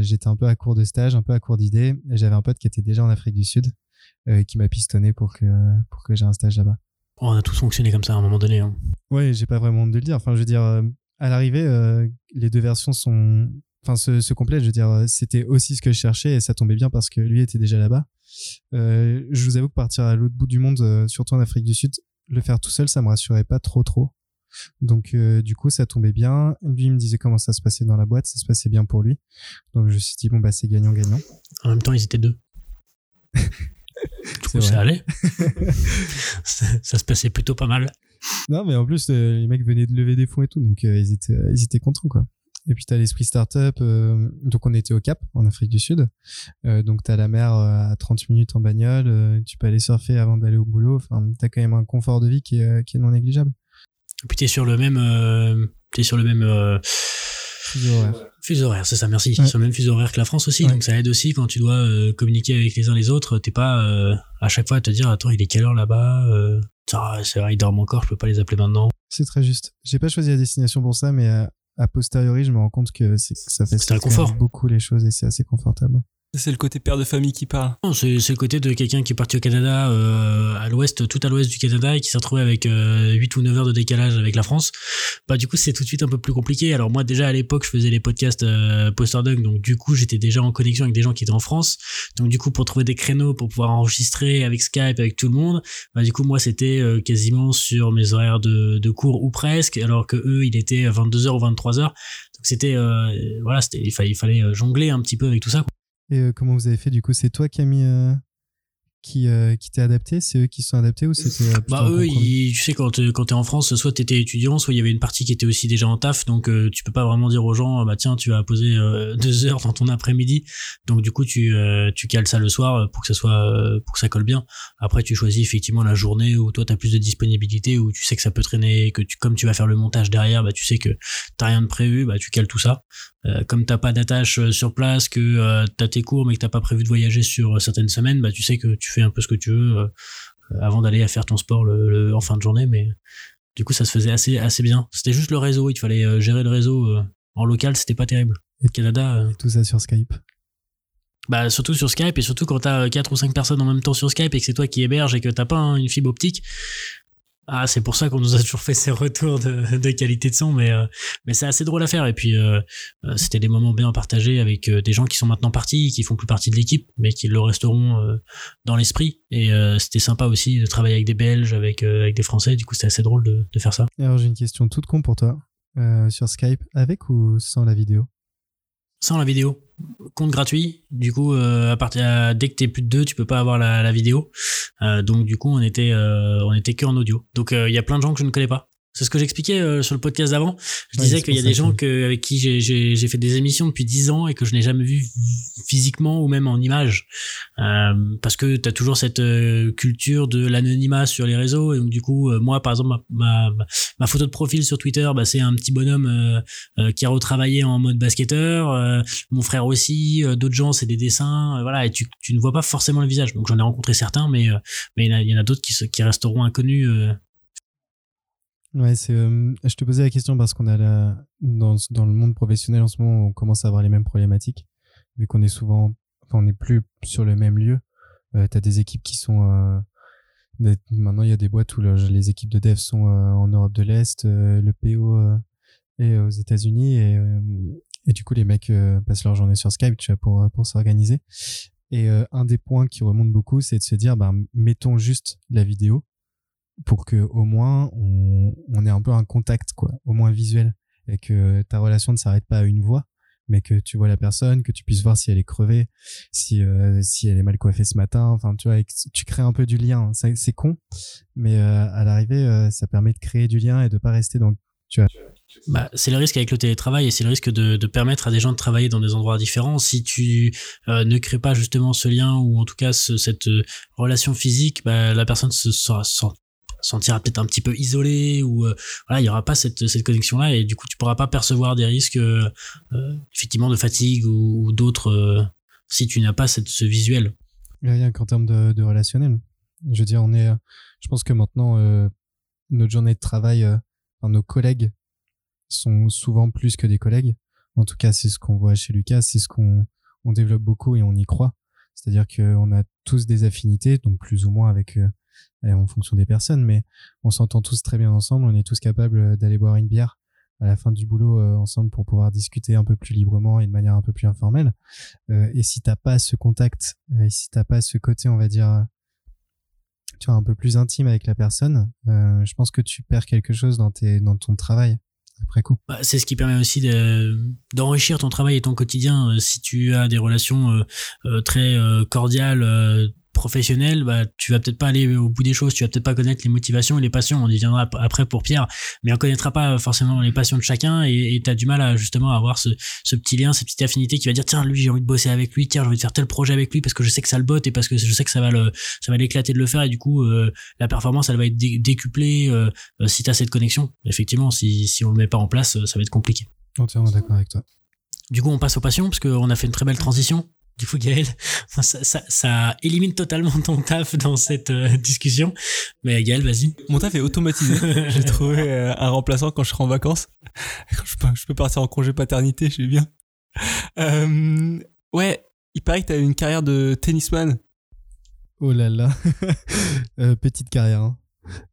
j'étais un peu à court de stage, un peu à court d'idées. et J'avais un pote qui était déjà en Afrique du Sud euh, qui m'a pistonné pour que pour que j'ai un stage là-bas. On a tous fonctionné comme ça à un moment donné. hein. Ouais, j'ai pas vraiment honte de le dire. Enfin, je veux dire, à l'arrivée, euh, les deux versions sont, enfin, se, se complètent. Je veux dire, c'était aussi ce que je cherchais et ça tombait bien parce que lui était déjà là-bas. Euh, je vous avoue que partir à l'autre bout du monde, euh, surtout en Afrique du Sud, le faire tout seul, ça me rassurait pas trop trop. Donc, du coup, ça tombait bien. Lui, il me disait comment ça se passait dans la boîte, ça se passait bien pour lui. Donc, je me suis dit bon bah c'est gagnant gagnant. En même temps, ils étaient deux. [LAUGHS] du coup, ça allait. [LAUGHS] ça, ça se passait plutôt pas mal. Non, mais en plus, euh, les mecs venaient de lever des fonds et tout, donc euh, ils, étaient, ils étaient contents, quoi. Et puis, t'as l'esprit startup. euh, donc, on était au Cap, en Afrique du Sud. Euh, donc, t'as la mer euh, à 30 minutes en bagnole. euh, tu peux aller surfer avant d'aller au boulot. Enfin, t'as quand même un confort de vie qui est, euh, qui est non négligeable. Et puis t'es sur le même, euh, t'es sur le même euh, Fuseau horaire. Fuseau horaire, c'est ça, merci. Ouais. Sur le même fuseau horaire que la France aussi, Ouais. donc ça aide aussi quand tu dois euh, communiquer avec les uns les autres. T'es pas euh, à chaque fois à te dire attends il est quelle heure là-bas euh, C'est vrai ils dorment encore, je peux pas les appeler maintenant. C'est très juste. J'ai pas choisi la destination pour ça, mais euh, a posteriori, je me rends compte que, c'est- que ça fait C'est un confort. beaucoup les choses et c'est assez confortable. C'est le côté père de famille qui parle. C'est le côté de quelqu'un qui est parti au Canada, euh, à l'ouest, tout à l'ouest du Canada, et qui s'est retrouvé avec euh, 8 ou 9 heures de décalage avec la France. Bah du coup, c'est tout de suite un peu plus compliqué. Alors moi, déjà à l'époque, je faisais les podcasts euh, Posterdog, donc du coup, j'étais déjà en connexion avec des gens qui étaient en France. Donc du coup, pour trouver des créneaux pour pouvoir enregistrer avec Skype, avec tout le monde, bah du coup, moi, c'était euh, quasiment sur mes horaires de, de cours ou presque, alors que eux, il était à 22h ou 23h. Donc c'était, euh, voilà, c'était, il fallait, il fallait euh, jongler un petit peu avec tout ça. quoi. Et euh, comment vous avez fait du coup? C'est toi qui as mis euh, qui, euh, qui t'est adapté? C'est eux qui sont adaptés ou c'était euh, Bah eux, ils- tu sais quand t'es- quand t'es en France, soit t'étais étudiant, soit il y avait une partie qui était aussi déjà en taf, donc euh, tu peux pas vraiment dire aux gens bah tiens tu vas poser euh, deux [LAUGHS] heures dans ton après-midi, donc du coup tu tu cales ça le soir pour que ça soit pour que ça colle bien. Après tu choisis effectivement la journée où toi t'as plus de disponibilité, où tu sais que ça peut traîner, que tu comme tu vas faire le montage derrière, bah tu sais que t'as rien de prévu, bah tu cales tout ça. Euh, comme t'as pas d'attache euh, sur place, que euh, t'as tes cours mais que t'as pas prévu de voyager sur euh, certaines semaines, bah tu sais que tu fais un peu ce que tu veux euh, avant d'aller à faire ton sport le, le- en fin de journée. Mais du coup ça se faisait assez assez bien. C'était juste le réseau, il te fallait euh, gérer le réseau euh, en local, c'était pas terrible. Et- Canada, Tout ça sur Skype. bah surtout sur Skype et surtout quand t'as quatre ou cinq personnes en même temps sur Skype et que c'est toi qui héberge et que t'as pas hein, une fibre optique. Ah, c'est pour ça qu'on nous a toujours fait ces retours de, qualité de son, mais euh, mais c'est assez drôle à faire. Et puis euh, euh, c'était des moments bien partagés avec des gens qui sont maintenant partis, qui font plus partie de l'équipe, mais qui le resteront dans l'esprit. Et c'était sympa aussi de travailler avec des Belges, avec des Français. Du coup, c'était assez drôle de, de faire ça. Alors j'ai une question toute con pour toi. Sur Skype, avec ou sans la vidéo? Sans la vidéo. Compte gratuit. Du coup, euh, à partir à- dès que t'es plus de deux, tu peux pas avoir la, vidéo. Euh, donc du coup, on était euh, on était que en audio. Donc euh, il y a plein de gens que je ne connais pas. C'est ce que j'expliquais euh, sur le podcast d'avant. Je Ouais, disais qu'il y a des gens que- avec qui j'ai- fait des émissions depuis 10 ans et que je n'ai jamais vu physiquement ou même en image. Euh, parce que tu as toujours cette euh, culture de l'anonymat sur les réseaux. Et donc du coup, euh, moi par exemple, ma, ma, ma photo de profil sur Twitter, bah, c'est un petit bonhomme euh, euh, qui a retravaillé en mode basketteur. Mon frère aussi, d'autres gens, c'est des dessins. voilà, et tu, tu ne vois pas forcément le visage. Donc j'en ai rencontré certains, mais euh, mais il y en a, a d'autres qui, qui resteront inconnus. Ouais, c'est. euh, je te posais la question parce qu'on a la dans dans le monde professionnel en ce moment, on commence à avoir les mêmes problématiques vu qu'on est souvent, enfin, on n'est plus sur le même lieu. Euh, T'as des équipes qui sont euh, maintenant il y a des boîtes où le- les équipes de dev sont euh, en Europe de l'Est, euh, le PO euh, est aux États-Unis et et du coup les mecs passent leur journée sur Skype, tu vois, pour pour s'organiser. Et un des points qui remonte beaucoup, c'est de se dire, bah, mettons juste la vidéo pour que au moins on, on ait un peu un contact quoi au moins visuel et que ta relation ne s'arrête pas à une voix mais que tu vois la personne que tu puisses voir si elle est crevée si euh, si elle est mal coiffée ce matin enfin tu vois et que tu crées un peu du lien c'est con mais euh, à l'arrivée euh, ça permet de créer du lien et de pas rester dans Bah, c'est le risque avec le télétravail et c'est le risque de, permettre à des gens de travailler dans des endroits différents. Si tu ne crées pas justement ce lien ou en tout cas ce- cette relation physique, bah, la personne se sent- sentira peut-être un petit peu isolée ou euh, voilà, il y aura pas cette, cette connexion là et du coup tu pourras pas percevoir des risques euh, euh, effectivement de fatigue ou, d'autres si tu n'as pas cette, ce visuel. rien qu'en termes de, relationnel. Je veux dire on est je pense que maintenant notre journée de travail nos collègues sont souvent plus que des collègues. En tout cas c'est ce qu'on voit chez Lucas c'est ce qu'on on développe beaucoup et on y croit. C'est-à-dire qu'on a tous des affinités donc plus ou moins avec en fonction des personnes mais on s'entend tous très bien ensemble on est tous capables euh, d'aller boire une bière à la fin du boulot euh, ensemble pour pouvoir discuter un peu plus librement et de manière un peu plus informelle euh, et si t'as pas ce contact euh, et si t'as pas ce côté on va dire euh, tu vois un peu plus intime avec la personne euh, je pense que tu perds quelque chose dans tes dans ton travail après coup Bah, c'est ce qui permet aussi de- d'enrichir ton travail et ton quotidien. Euh, Si tu as des relations euh, euh, très euh, cordiales, professionnelles, bah, tu vas peut-être pas aller au bout des choses, tu vas peut-être pas connaître les motivations et les passions. On y viendra ap- après pour Pierre, mais on connaîtra pas forcément les passions de chacun et tu as du mal à justement avoir ce, ce petit lien, cette petite affinité qui va dire tiens lui j'ai envie de bosser avec lui, tiens j'ai envie de faire tel projet avec lui parce que je sais que ça le botte et parce que je sais que ça va le ça va l'éclater de le faire et du coup euh, la performance elle va être dé- décuplée euh, euh, si tu as cette connexion. Effectivement, si, si on le met pas en place, ça va être compliqué. entièrement d'accord avec toi Du coup, on passe aux passions parce qu'on a fait une très belle transition. Du coup, Gaël, [LAUGHS] ça, ça, ça élimine totalement ton taf dans cette euh, discussion. Mais Gaël, vas-y. Mon taf est automatisé. [LAUGHS] J'ai trouvé euh, un remplaçant quand je serai en vacances. [LAUGHS] Quand je peux, je peux partir en congé paternité, je suis bien. Euh, ouais, il paraît que t'as une carrière de tennisman. oh là là Euh, petite carrière hein.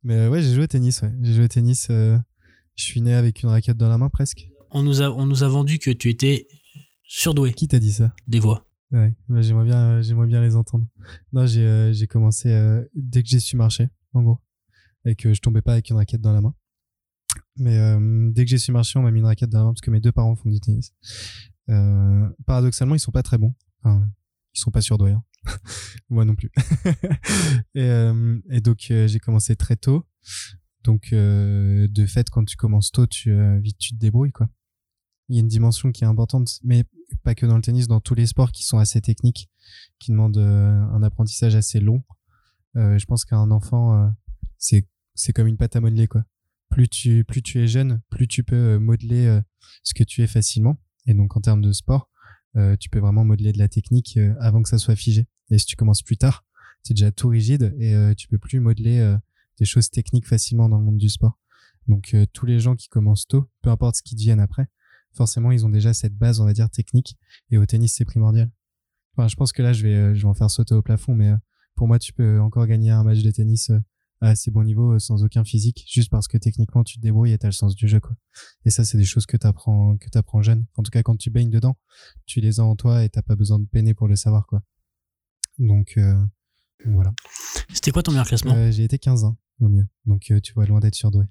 mais euh, ouais j'ai joué au tennis ouais j'ai joué au tennis euh, je suis né avec une raquette dans la main presque On nous a, on nous a vendu que tu étais surdoué qui t'a dit ça? Des voix. Ouais, bah, j'aimerais bien, euh, j'aimerais bien les entendre. Non, j'ai, euh, j'ai commencé euh, dès que j'ai su marcher, en gros, et que je tombais pas avec une raquette dans la main. Mais euh, dès que j'ai su marcher, on m'a mis une raquette dans la main parce que mes deux parents font du tennis. Euh, paradoxalement, ils sont pas très bons. Enfin, Ils sont pas surdoués. Hein. [LAUGHS] Moi non plus. [LAUGHS] et, euh, et donc j'ai commencé très tôt. Donc de fait, quand tu commences tôt, tu vite tu te débrouilles quoi. Il y a une dimension qui est importante, mais pas que dans le tennis, dans tous les sports qui sont assez techniques, qui demandent euh, un apprentissage assez long. Euh, je pense qu'un enfant, euh, c'est c'est comme une pâte à modeler quoi. Plus tu plus tu es jeune, plus tu peux modeler ce que tu es facilement. Et donc en termes de sport, tu peux vraiment modeler de la technique avant que ça soit figé. Et si tu commences plus tard, c'est déjà tout rigide et tu peux plus modeler des choses techniques facilement dans le monde du sport. Donc euh, tous les gens qui commencent tôt, peu importe ce qu'ils deviennent après, forcément ils ont déjà cette base, on va dire technique. Et au tennis c'est primordial. Enfin, je pense que là je vais, euh, je vais en faire sauter au plafond, mais euh, pour moi tu peux encore gagner un match de tennis euh, à assez bon niveau sans aucun physique, juste parce que techniquement tu te débrouilles et t'as le sens du jeu quoi. Et ça c'est des choses que t'apprends, que t'apprends jeune. En tout cas quand tu baignes dedans, tu les as en toi et t'as pas besoin de peiner pour le savoir quoi. Donc euh, voilà. C'était quoi ton meilleur classement? Euh, j'ai été 15 ans au mieux. Donc euh, tu vois loin d'être surdoué.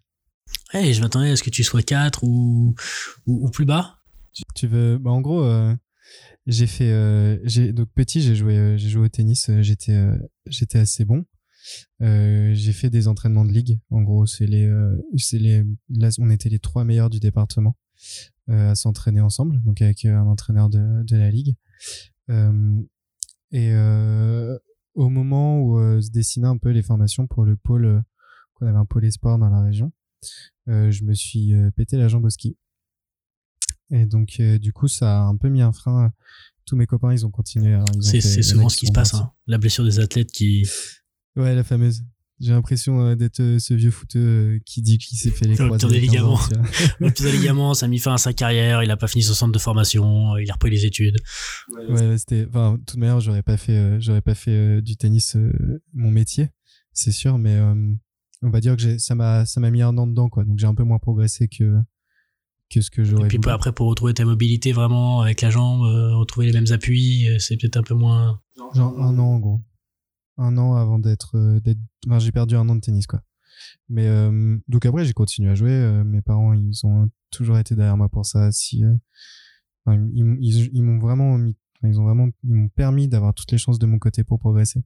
Eh, je m'attendais à ce que tu sois 4 ou, ou, plus bas. Tu veux bah en gros euh, j'ai fait euh, j'ai donc petit j'ai joué euh, j'ai joué au tennis j'étais j'étais assez bon. J'ai fait des entraînements de ligue. En gros c'est les c'est les on était les trois meilleurs du département à s'entraîner ensemble donc avec un entraîneur de de la ligue. Et au moment où se dessinaient un peu les formations pour le pôle qu'on avait un pôle espoir dans la région euh, je me suis euh, pété la jambe au ski et donc, euh, du coup, ça a un peu mis un frein. Tous mes copains, ils ont continué. ont C'est souvent ce qui se passe. hein. La blessure des athlètes qui. Ouais, la fameuse. J'ai l'impression euh, d'être euh, ce vieux footeux euh, qui dit qu'il s'est fait [LAUGHS] les croisés. des à 15 ans, ligaments. [LAUGHS] des ligaments, ça a mis fin à sa carrière. Il a pas fini son centre de formation. Il a repris les études. Ouais, ouais, c'était. Enfin, de toute manière, j'aurais pas fait, euh, j'aurais pas fait euh, du tennis euh, mon métier, c'est sûr, mais euh, on va dire que j'ai, ça m'a, ça m'a mis un an dedans, quoi. Donc j'ai un peu moins progressé que que ce que Et j'aurais. puis voulu. après, pour retrouver ta mobilité vraiment avec la jambe, euh, retrouver les mêmes appuis, euh, c'est peut-être un peu moins. Genre un an en gros. Un an avant d'être. euh, d'être... Enfin, j'ai perdu un an de tennis quoi. Mais euh, donc après j'ai continué à jouer. euh, mes parents ils ont toujours été derrière moi pour ça. Si euh, enfin, ils, m'ont- ils, ils m'ont vraiment mis, ils ont vraiment ils m'ont permis d'avoir toutes les chances de mon côté pour progresser.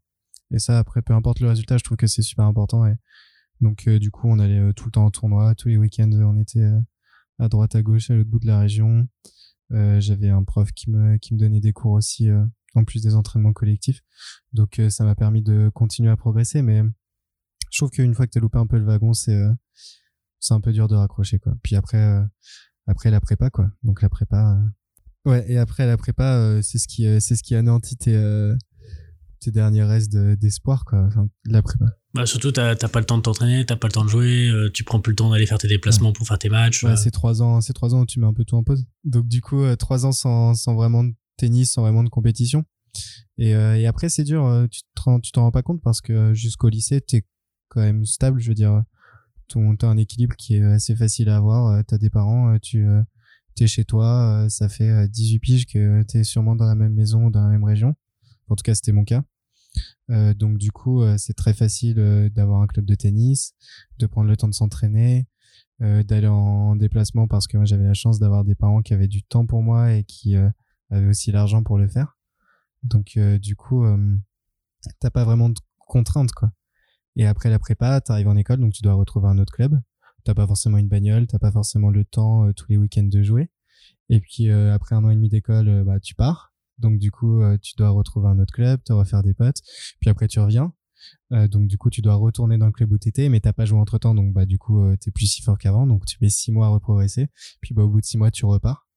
Et ça après peu importe le résultat, je trouve que c'est super important. Et donc euh, du coup on allait euh, tout le temps en tournoi, tous les week-ends on était euh, à droite à gauche à l'autre bout de la région. J'avais un prof qui me qui me donnait des cours aussi en plus des entraînements collectifs. Donc ça m'a permis de continuer à progresser, mais je trouve qu'une fois que t'as loupé un peu le wagon, c'est c'est un peu dur de raccrocher quoi. Puis après après la prépa quoi. Donc la prépa ouais et après la prépa c'est ce qui euh, c'est ce qui anéantit tes tes derniers restes de- d'espoir quoi. Enfin, la prépa. Bah, surtout, t'as t'as pas le temps de t'entraîner, t'as pas le temps de jouer, euh, tu prends plus le temps d'aller faire tes déplacements pour faire tes matchs. Ouais, euh. c'est trois ans, c'est trois ans où tu mets un peu tout en pause. Donc du coup, euh, trois ans sans, sans vraiment de tennis, sans vraiment de compétition. Et, euh, et après, c'est dur. euh, Tu te rends- tu t'en rends pas compte parce que jusqu'au lycée, t'es quand même stable. Je veux dire, ton t'as un équilibre qui est assez facile à avoir. euh, T'as des parents, euh, tu euh, t'es chez toi. euh, Ça fait euh, 18 piges que t'es sûrement dans la même maison, dans la même région. En tout cas, c'était mon cas. Euh, donc du coup, euh, c'est très facile euh, d'avoir un club de tennis, de prendre le temps de s'entraîner, euh, d'aller en déplacement parce que moi j'avais la chance d'avoir des parents qui avaient du temps pour moi et qui euh, avaient aussi l'argent pour le faire. Donc du coup, t'as pas vraiment de contraintes quoi. Et après la prépa, t'arrives en école donc tu dois retrouver un autre club. T'as pas forcément une bagnole, t'as pas forcément le temps tous les week-ends de jouer. Et puis après un an et demi d'école, bah tu pars. Donc du coup, euh, tu dois retrouver un autre club, te refaire des potes. Puis après tu reviens. Euh, donc du coup, tu dois retourner dans le club où t'étais, mais t'as pas joué entre temps, donc bah du coup, euh, t'es plus si fort qu'avant, donc tu mets six mois à reprogresser. Puis bah au bout de six mois, tu repars.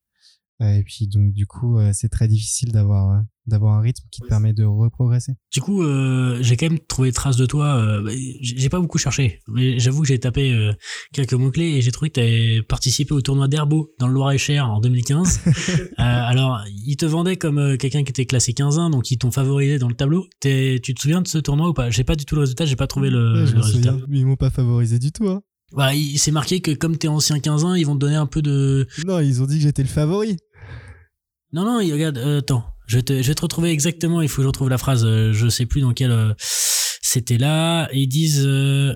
Et puis donc du coup, euh, c'est très difficile d'avoir euh, d'avoir un rythme qui te permet de reprogresser. Du coup, euh, j'ai quand même trouvé trace de toi. euh, bah, j'ai pas beaucoup cherché, mais j'avoue que j'ai tapé euh, quelques mots-clés et j'ai trouvé que tu avais participé au tournoi d'Herbeau dans le Loir-et-Cher en 2015. [LAUGHS] Euh, alors, ils te vendaient comme euh, quelqu'un qui était classé 15 donc ils t'ont favorisé dans le tableau. T'es- tu te souviens de ce tournoi ou pas? J'ai pas du tout le résultat, j'ai pas trouvé le, Ouais, résultat. mais ils m'ont pas favorisé du tout. Hein. Bah, il s'est marqué que comme t'es ancien 15 ils vont te donner un peu de. Non, ils ont dit que j'étais le favori. Non, non, il- regarde, euh, attends, je vais, te, je vais te retrouver exactement, il faut que je retrouve la phrase, euh, je sais plus dans quel... euh, C'était là, et ils disent... euh,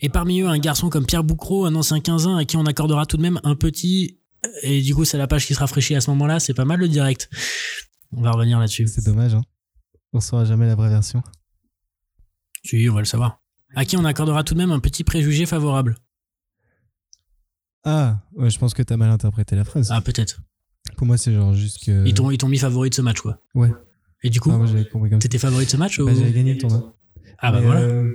et parmi eux, un garçon comme Pierre Boucreau, un ancien 15 à qui on accordera tout de même un petit... Et du coup, c'est la page qui se rafraîchit à ce moment-là, c'est pas mal le direct. On va revenir là-dessus. C'est dommage, hein. On saura jamais la vraie version. Si, on va le savoir. À qui on accordera tout de même un petit préjugé favorable. Ah, ouais, je pense que t'as mal interprété la phrase. Ah, peut-être. Pour moi, c'est genre juste que. Ils t'ont ils t'ont mis favori de ce match, quoi. Ouais. Et du coup, Ah, t'étais favori de ce match Bah, ou... j'avais gagné le tournoi. Ah, bah Mais, voilà. euh,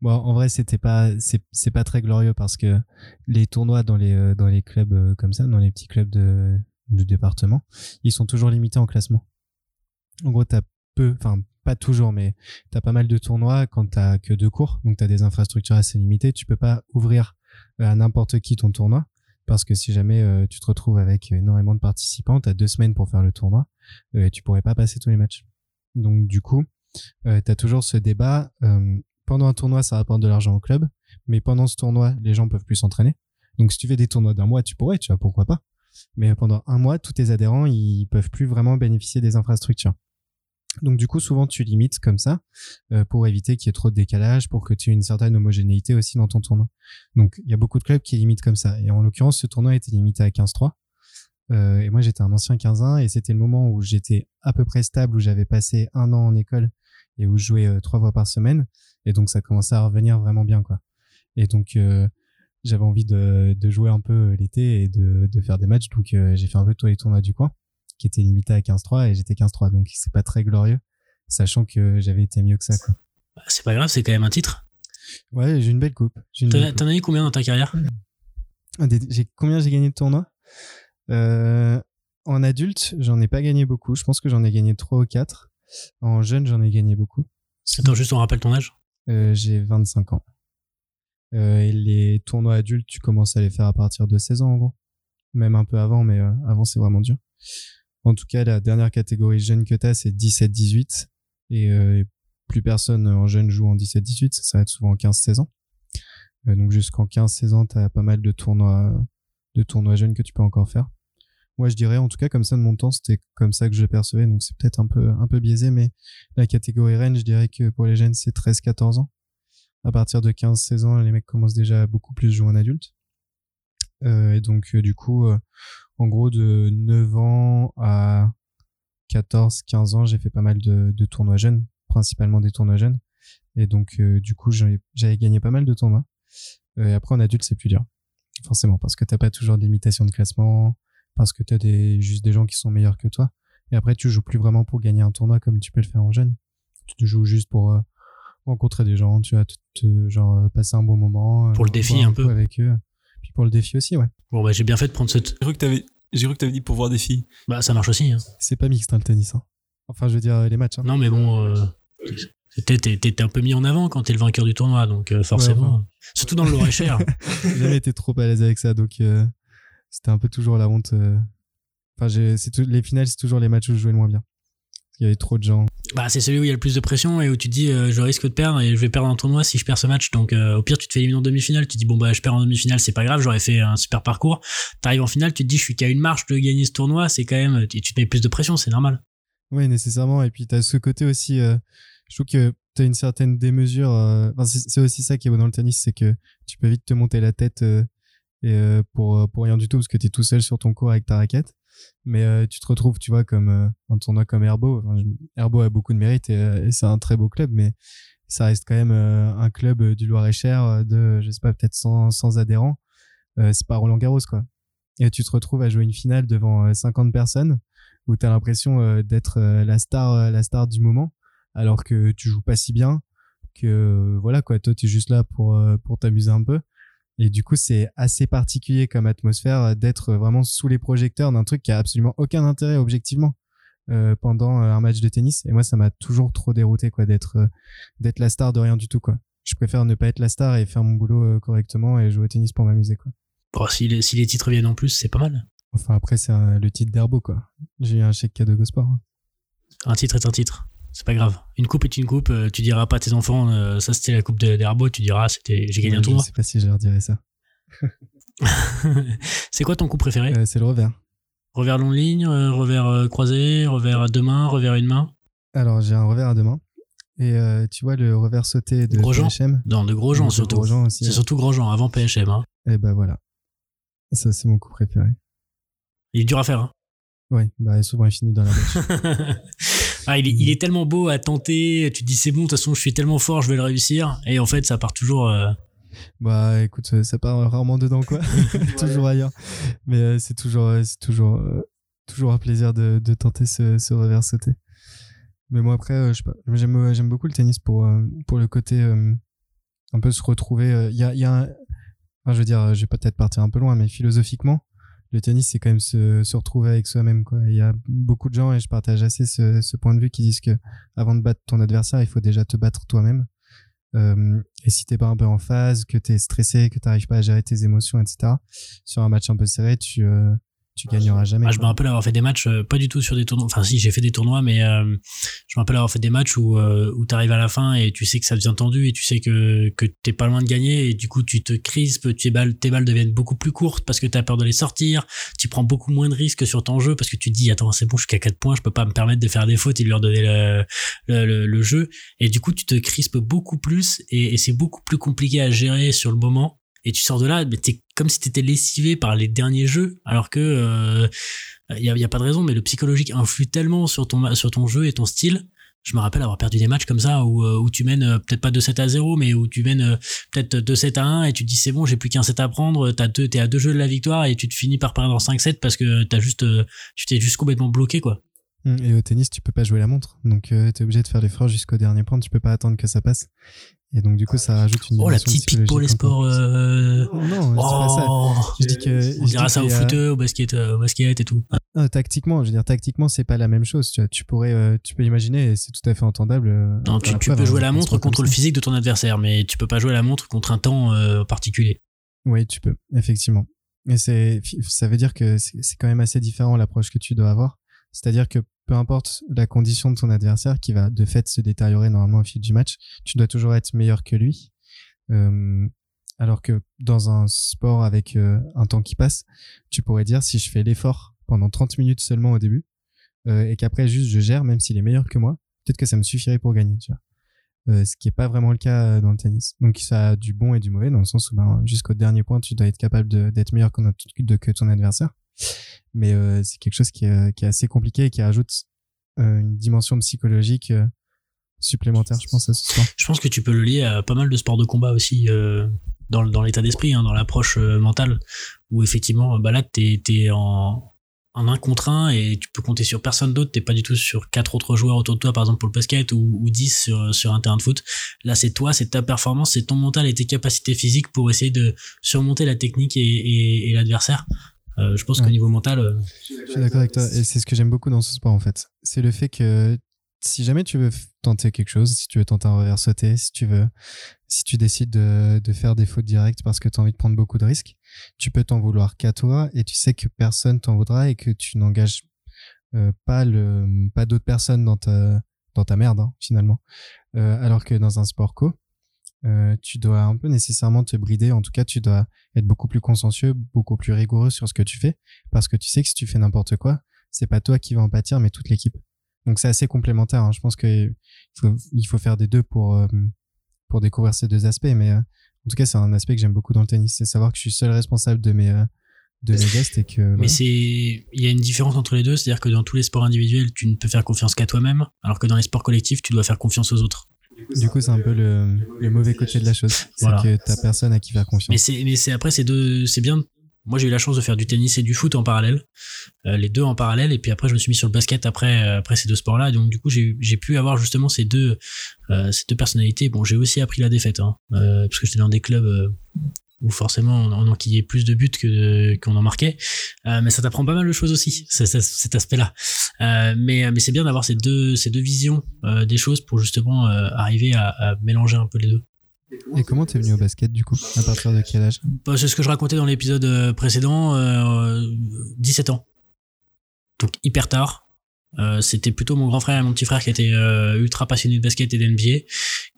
bon, en vrai, c'était pas, c'est, pas très glorieux parce que les tournois dans les, euh, dans les clubs euh, comme ça, dans les petits clubs de, de département, ils sont toujours limités en classement. En gros, t'as peu, enfin, pas toujours, mais t'as pas mal de tournois quand t'as que deux cours, donc t'as des infrastructures assez limitées, tu peux pas ouvrir à n'importe qui ton tournoi. Parce que si jamais euh, tu te retrouves avec énormément de participants, t'as deux semaines pour faire le tournoi, euh, et tu pourrais pas passer tous les matchs. Donc du coup, euh, tu as toujours ce débat. pendant un tournoi, ça rapporte de l'argent au club, mais pendant ce tournoi, les gens peuvent plus s'entraîner. Donc, si tu fais des tournois d'un mois, tu pourrais, tu vois, pourquoi pas. Mais pendant un mois, tous tes adhérents, ils peuvent plus vraiment bénéficier des infrastructures. Donc, du coup, souvent, tu limites comme ça euh, pour éviter qu'il y ait trop de décalage, pour que tu aies une certaine homogénéité aussi dans ton tournoi. Donc, il y a beaucoup de clubs qui limitent comme ça. Et en l'occurrence, ce tournoi était limité à 15-3. Euh, et moi, j'étais un ancien 15-1 et c'était le moment où j'étais à peu près stable, où j'avais passé un an en école et où je jouais euh, trois fois par semaine. Et donc, ça commençait à revenir vraiment bien, quoi. Et donc, euh, j'avais envie de, de jouer un peu l'été et de, de faire des matchs. Donc, euh, j'ai fait un peu tous les tournois du coin qui étaient limités à 15-3 et j'étais 15-3. Donc, c'est pas très glorieux, sachant que j'avais été mieux que ça, quoi. Bah, C'est pas grave, c'est quand même un titre. Ouais, j'ai une belle coupe. J'ai une T'en belle as- coupe. t'en as eu combien dans ta carrière? Ah, j'ai combien j'ai gagné de tournois? Euh, En adulte, j'en ai pas gagné beaucoup. Je pense que j'en ai gagné 3 ou 4. En jeune, j'en ai gagné beaucoup. Attends, juste on rappelle ton âge? Euh, j'ai 25 ans. Euh, et les tournois adultes, tu commences à les faire à partir de 16 ans en gros. Même un peu avant, mais euh, avant c'est vraiment dur. En tout cas, la dernière catégorie jeune que t'as, c'est 17-18. Et euh, plus personne en jeune joue en 17-18, ça s'arrête souvent en 15-16 ans. Euh, donc jusqu'en 15-16 ans, t'as pas mal de tournois, de tournois jeunes que tu peux encore faire. Moi, je dirais, en tout cas, comme ça de mon temps, c'était comme ça que je percevais. Donc c'est peut-être un peu, un peu biaisé, mais la catégorie reine, je dirais que pour les jeunes, c'est 13-14 ans. À partir de 15-16 ans, les mecs commencent déjà à beaucoup plus jouer en adulte. Euh, et donc, euh, du coup, euh, en gros, de 9 ans 14-15 ans, j'ai fait pas mal de, de tournois jeunes, principalement des tournois jeunes. Et donc, euh, du coup, j'avais gagné pas mal de tournois. Euh, et après, en adulte, c'est plus dur. Forcément, parce que t'as pas toujours d'imitation de classement, parce que t'as des, juste des gens qui sont meilleurs que toi. Et après, tu joues plus vraiment pour gagner un tournoi comme tu peux le faire en jeune. Tu te joues juste pour euh, rencontrer des gens, tu vas te, te- genre passer un bon moment. Pour le défi, un peu. avec eux. Puis pour le défi aussi, ouais. Bon, bah, j'ai bien fait de prendre ce. J'ai cru que t'avais, j'ai cru que t'avais dit pour voir des filles. Bah, ça marche aussi. Hein. C'est pas mixte hein, le tennis. Hein. Enfin, je veux dire les matchs. Hein. Non, mais bon, euh, t'es, t'es- t'es un peu mis en avant quand t'es le vainqueur du tournoi, donc euh, forcément. Ouais, Surtout dans le Loir-et-Cher. J'ai [LAUGHS] jamais été trop à l'aise avec ça, donc euh, c'était un peu toujours la honte. euh. Enfin, c'est les finales, c'est toujours les matchs où je jouais le moins bien. Parce qu'il y avait trop de gens. bah, c'est celui où il y a le plus de pression et où tu te dis, euh, je risque de perdre et je vais perdre un tournoi si je perds ce match. Donc, euh, au pire, tu te fais éliminer en demi-finale. Tu te dis, bon, bah, je perds en demi-finale, c'est pas grave, j'aurais fait un super parcours. T'arrives en finale, tu te dis, je suis qu'à une marche de gagner ce tournoi, c'est quand même, tu, tu te mets plus de pression, c'est normal. Oui, nécessairement. Et puis, tu as ce côté aussi, euh, je trouve que tu as une certaine démesure. enfin, c'est aussi ça qui est beau dans le tennis, c'est que tu peux vite te monter la tête et, pour, pour rien du tout, parce que tu es tout seul sur ton cours avec ta raquette. Mais euh, tu te retrouves, tu vois, comme euh, un tournoi comme Herbo. Enfin, Herbo a beaucoup de mérite et, euh, et c'est un très beau club, mais ça reste quand même un club du Loir-et-Cher de, je sais pas, peut-être 100, 100 adhérents. C'est pas Roland Garros, quoi. Et tu te retrouves à jouer une finale devant euh, 50 personnes où tu as l'impression d'être la star la star du moment alors que tu joues pas si bien que voilà quoi toi tu es juste là pour t'amuser un peu et du coup c'est assez particulier comme atmosphère euh, d'être vraiment sous les projecteurs d'un truc qui a absolument aucun intérêt objectivement euh, pendant euh, un match de tennis et moi ça m'a toujours trop dérouté quoi d'être euh, d'être la star de rien du tout quoi je préfère ne pas être la star et faire mon boulot euh, correctement et jouer au tennis pour m'amuser quoi Bon, si les, si les titres viennent en plus, c'est pas mal. enfin après c'est euh, le titre d'Herbo quoi j'ai eu un chèque cadeau Go Sport hein. Un titre est un titre. C'est pas grave. Une coupe est une coupe. euh, Tu diras pas à tes enfants, euh, ça c'était la coupe d'Herbo. Tu diras, c'était, j'ai gagné un je tournoi. sais pas si je leur dirais ça [LAUGHS] c'est quoi ton coup préféré? Euh, c'est le revers Revers long ligne, revers croisé, revers à deux mains, revers à une main? Alors, j'ai un revers à deux mains. Et euh, tu vois le revers sauté de Grosjean PHM Non, de gros gens De surtout. Grosjean aussi, C'est ouais. surtout Grosjean, avant PHM. Hein. Et ben voilà. Ça, c'est mon coup préféré. Il est dur à faire. Hein. Ouais, bah souvent il finit dans la [LAUGHS] bâche. Ah, il, est, il est tellement beau à tenter. Tu te dis c'est bon, de toute façon je suis tellement fort, je vais le réussir. Et en fait ça part toujours. euh, bah écoute, ça part rarement dedans quoi, [LAUGHS] [LAUGHS] toujours ailleurs. Mais euh, c'est toujours, euh, c'est toujours, toujours un plaisir de, de tenter ce, ce revers sauté. Mais moi après, j'aime, j'aime beaucoup le tennis pour, pour le côté un peu se retrouver. Il y a, il y a un- enfin, je veux dire, je vais peut-être partir un peu loin, mais philosophiquement, le tennis c'est quand même se, se retrouver avec soi-même. Il y a beaucoup de gens et je partage assez ce, ce point de vue qui disent que avant de battre ton adversaire, il faut déjà te battre toi-même. Euh, et si t'es pas un peu en phase, que t'es stressé, que t'arrives pas à gérer tes émotions, etc. Sur un match un peu serré, tu euh, tu gagneras jamais. Ah, je me rappelle avoir fait des matchs, euh, pas du tout sur des tournois. Enfin, si, j'ai fait des tournois, mais euh, je me rappelle avoir fait des matchs où, euh, où tu arrives à la fin et tu sais que ça devient tendu et tu sais que, que t'es pas loin de gagner et du coup, tu te crispes, tes balles, tes balles deviennent beaucoup plus courtes parce que tu as peur de les sortir. Tu prends beaucoup moins de risques sur ton jeu parce que tu te dis, attends, c'est bon, je suis qu'à 4 points, je peux pas me permettre de faire des fautes et de leur donner le, le, le- le jeu. Et du coup, tu te crispes beaucoup plus et, et c'est beaucoup plus compliqué à gérer sur le moment. Et tu sors de là, mais t'es comme si t'étais lessivé par les derniers jeux, alors que euh, il y a, y a pas de raison, mais le psychologique influe tellement sur ton sur ton jeu et ton style. Je me rappelle avoir perdu des matchs comme ça où, euh, où tu mènes euh, peut-être pas 2-7 à 0, mais où tu mènes euh, peut-être 2-7 à 1 et tu te dis c'est bon, j'ai plus qu'un set à prendre, t'as deux, t'es à deux jeux de la victoire et tu te finis par perdre en 5-7 parce que t'as juste, euh, tu t'es juste complètement bloqué quoi. Mm, Et au tennis, tu peux pas jouer la montre. Donc, tu es obligé de faire l'effort jusqu'au dernier point. Tu peux pas attendre que ça passe. Et donc, du coup, ça rajoute une Oh la petite pique pour les sports. Euh... Oh, non, je dis pas ça. Oh, Je dis que. on dira ça au foot, au basket, euh, au basket et tout. Non, tactiquement, je veux dire, tactiquement, c'est pas la même chose. Tu, vois. tu pourrais, euh, tu peux imaginer, c'est tout à fait entendable. euh, Non, tu, la tu preuve, peux hein, jouer la un montre contre le physique de ton adversaire, mais tu peux pas jouer la montre contre un temps euh, particulier. Oui, tu peux, effectivement. Mais c'est, ça veut dire que c'est c'est quand même assez différent l'approche que tu dois avoir. C'est-à-dire que peu importe la condition de ton adversaire, qui va de fait se détériorer normalement au fil du match, tu dois toujours être meilleur que lui. Euh, alors que dans un sport avec euh, un temps qui passe, tu pourrais dire si je fais l'effort pendant 30 minutes seulement au début euh, et qu'après juste je gère, même s'il est meilleur que moi, peut-être que ça me suffirait pour gagner. Tu vois. Ce qui est pas vraiment le cas dans le tennis. Donc ça a du bon et du mauvais dans le sens où ben, jusqu'au dernier point tu dois être capable d'être meilleur que ton adversaire. Mais euh, c'est quelque chose qui est, qui est assez compliqué et qui rajoute euh, une dimension psychologique euh, supplémentaire, je pense, à ce sport. Je pense que tu peux le lier à pas mal de sports de combat aussi euh, dans, l'état d'esprit, hein, dans l'approche euh, mentale, où effectivement, bah là, t'es es en, en un contre un et tu peux compter sur personne d'autre. T'es pas du tout sur quatre autres joueurs autour de toi, par exemple pour le basket, ou, ou 10 sur, un terrain de foot. Là, c'est toi, c'est ta performance, c'est ton mental et tes capacités physiques pour essayer de surmonter la technique et l'adversaire. Euh, je pense qu'au niveau mental, euh, Je suis d'accord avec toi. Et c'est ce que j'aime beaucoup dans ce sport, en fait. C'est le fait que si jamais tu veux tenter quelque chose, si tu veux tenter un revers sauté, si tu veux, si tu décides de, de faire des fautes directes parce que tu as envie de prendre beaucoup de risques, tu peux t'en vouloir qu'à toi et tu sais que personne t'en voudra et que tu n'engages euh, pas le, pas d'autres personnes dans ta, dans ta merde, hein, finalement. Euh, alors que dans un sport co, euh, tu dois un peu nécessairement te brider. En tout cas, tu dois être beaucoup plus consciencieux, beaucoup plus rigoureux sur ce que tu fais parce que tu sais que si tu fais n'importe quoi, c'est pas toi qui va en pâtir, mais toute l'équipe. Donc c'est assez complémentaire. hein. Je pense qu'il faut, il faut faire des deux pour, euh, pour découvrir ces deux aspects. Mais euh, en tout cas, c'est un aspect que j'aime beaucoup dans le tennis. C'est savoir que je suis seul responsable de mes, euh, de mes [LAUGHS] gestes et que. Mais voilà. c'est, il y a une différence entre les deux, c'est-à-dire que dans tous les sports individuels, tu ne peux faire confiance qu'à toi-même, alors que dans les sports collectifs, tu dois faire confiance aux autres. Du coup, c'est un peu le, le mauvais côté de la chose. C'est Voilà. que t'as personne à qui faire Mais confiance. c'est, mais c'est après, c'est deux, c'est bien. Moi, j'ai eu la chance de faire du tennis et du foot en parallèle, euh, les deux en parallèle, et puis après, je me suis mis sur le basket après, euh, après ces deux sports-là. Donc, du coup, j'ai, j'ai pu avoir justement ces deux, euh, ces deux personnalités. Bon, j'ai aussi appris la défaite, hein, euh, parce que j'étais dans des clubs où forcément on, on enquillait plus de buts que qu'on en marquait. Euh, mais ça t'apprend pas mal de choses aussi, ça- ça- cet aspect-là. Euh, mais mais c'est bien d'avoir ces deux ces deux visions euh, des choses pour justement euh, arriver à, à mélanger un peu les deux. Et comment t'es venu au basket, du coup À partir de quel âge? Bah, c'est ce que je racontais dans l'épisode euh, précédent, euh, 17 ans. Donc hyper tard. Euh, c'était plutôt mon grand frère et mon petit frère qui étaient euh, ultra passionnés de basket et d'NBA.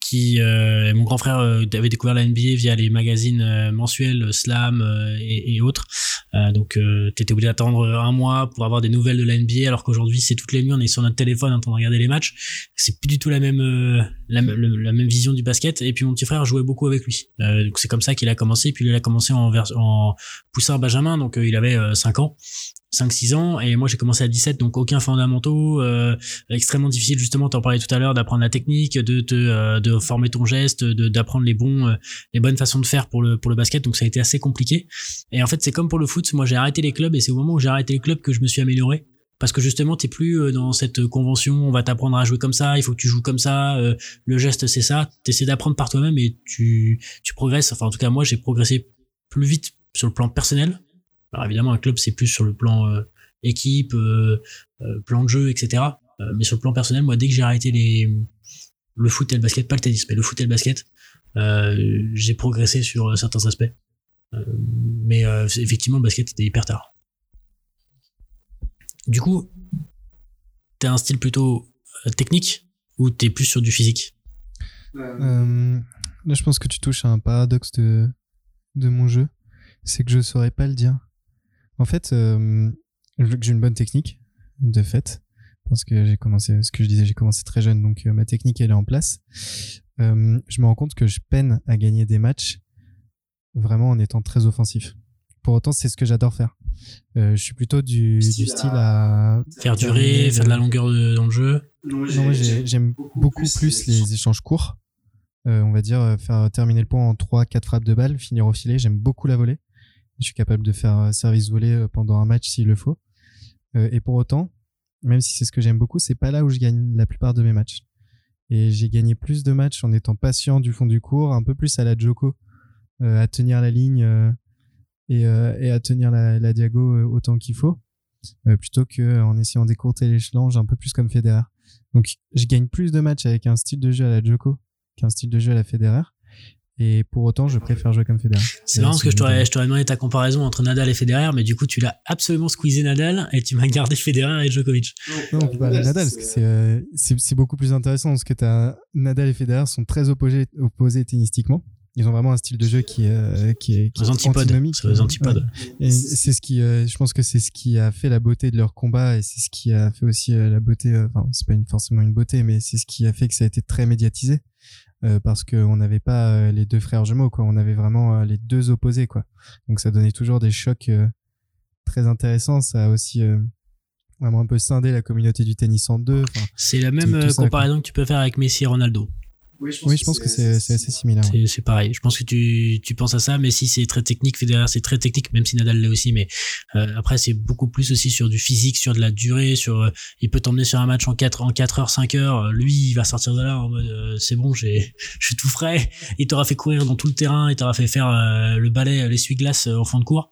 Qui, euh, mon grand frère euh, avait découvert la NBA via les magazines euh, mensuels Slam euh, et, et autres. Euh, donc euh, t'étais obligé d'attendre un mois pour avoir des nouvelles de la NBA, alors qu'aujourd'hui c'est toutes les nuits on est sur notre téléphone en train de regarder les matchs. C'est plus du tout la même euh, la, le- la même vision du basket. Et puis mon petit frère jouait beaucoup avec lui. Euh, donc c'est comme ça qu'il a commencé. Puis lui, il a commencé en, en poussin Benjamin, donc euh, il avait 5 ans. 5-6 ans et moi j'ai commencé à 17 donc aucun fondamentaux euh, extrêmement difficile justement t'en parlais tout à l'heure d'apprendre la technique de te euh, former ton geste d'apprendre les bons euh, les bonnes façons de faire pour le pour le basket donc ça a été assez compliqué. Et en fait c'est comme pour le foot moi j'ai arrêté les clubs et c'est au moment où j'ai arrêté les clubs que je me suis amélioré. Parce que justement t'es plus dans cette convention on va t'apprendre à jouer comme ça il faut que tu joues comme ça le geste c'est ça. T'essaies d'apprendre par toi-même et tu tu progresses. Enfin en tout cas moi j'ai progressé plus vite sur le plan personnel alors évidemment un club c'est plus sur le plan euh, équipe euh, euh, plan de jeu etc mais sur le plan personnel moi dès que j'ai arrêté les le foot et le basket pas le tennis mais le foot et le basket j'ai progressé sur certains aspects mais effectivement le basket c'était hyper tard du coup, t'as un style plutôt technique ou t'es plus sur du physique? Là, je pense que tu touches à un paradoxe de, de mon jeu. C'est que je saurais pas le dire. En fait, euh, vu que j'ai une bonne technique, de fait, parce que j'ai commencé, ce que je disais, j'ai commencé très jeune, donc euh, ma technique, elle est en place. Euh, je me rends compte que je peine à gagner des matchs vraiment en étant très offensif. Pour autant, c'est ce que j'adore faire. Euh, je suis plutôt du, du style à Faire durer, faire de la longueur de- dans le jeu non, moi j'ai- j'aime beaucoup plus les échanges courts. Euh, on va dire faire terminer le point en 3-4 frappes de balle, finir au filet. J'aime beaucoup la volée. Je suis capable de faire service volée euh, pendant un match s'il le faut. Euh, et pour autant, même si c'est ce que j'aime beaucoup, c'est pas là où je gagne la plupart de mes matchs. Et j'ai gagné plus de matchs en étant patient du fond du cours, un peu plus à la Joko, euh, à tenir la ligne et, à tenir la, diago autant qu'il faut, plutôt que en essayant d'écourter l'échelon, un peu plus comme Federer. Donc, je gagne plus de matchs avec un style de jeu à la Joko qu'un style de jeu à la Federer. Et pour autant, je préfère jouer comme Federer. C'est marrant parce que je t'aurais, je t'aurais demandé ta comparaison entre Nadal et Federer, mais du coup tu l'as absolument squeezé Nadal et tu m'as gardé Federer et Djokovic. Non, on peut parler de Nadal parce que c'est euh, c'est c'est beaucoup plus intéressant parce que t'as Nadal et Federer sont très opposés opposés tennistiquement. Ils ont vraiment un style de jeu qui euh, qui est qui est antipodes. antinomique. C'est aux antipodes. Et c'est ce qui, euh, je pense que c'est ce qui a fait la beauté de leur combat et c'est ce qui a fait aussi euh, la beauté. euh, Enfin, c'est pas une, forcément une beauté, mais c'est ce qui a fait que ça a été très médiatisé euh, parce qu'on n'avait pas euh, les deux frères jumeaux, quoi. On avait vraiment euh, les deux opposés, quoi. Donc ça donnait toujours des chocs très intéressants. Ça a aussi vraiment un peu scindé la communauté du tennis en deux. Enfin, C'est la même comparaison que tu peux faire avec Messi et Ronaldo. Oui, je pense que c'est c'est assez similaire. C'est, c'est pareil. Je pense que tu, tu penses à ça. Messi c'est très technique, Federer c'est très technique, même si Nadal l'est aussi. Mais euh, après c'est beaucoup plus aussi sur du physique, sur de la durée, sur euh, il peut t'emmener sur un match en 4 en 4 heures, 5 heures. Euh, Lui il va sortir de là en mode euh, c'est bon, j'ai [LAUGHS] je suis tout frais. Il t'aura fait courir dans tout le terrain, il t'aura fait faire euh, le balai, l'essuie-glace euh, au fond de cours.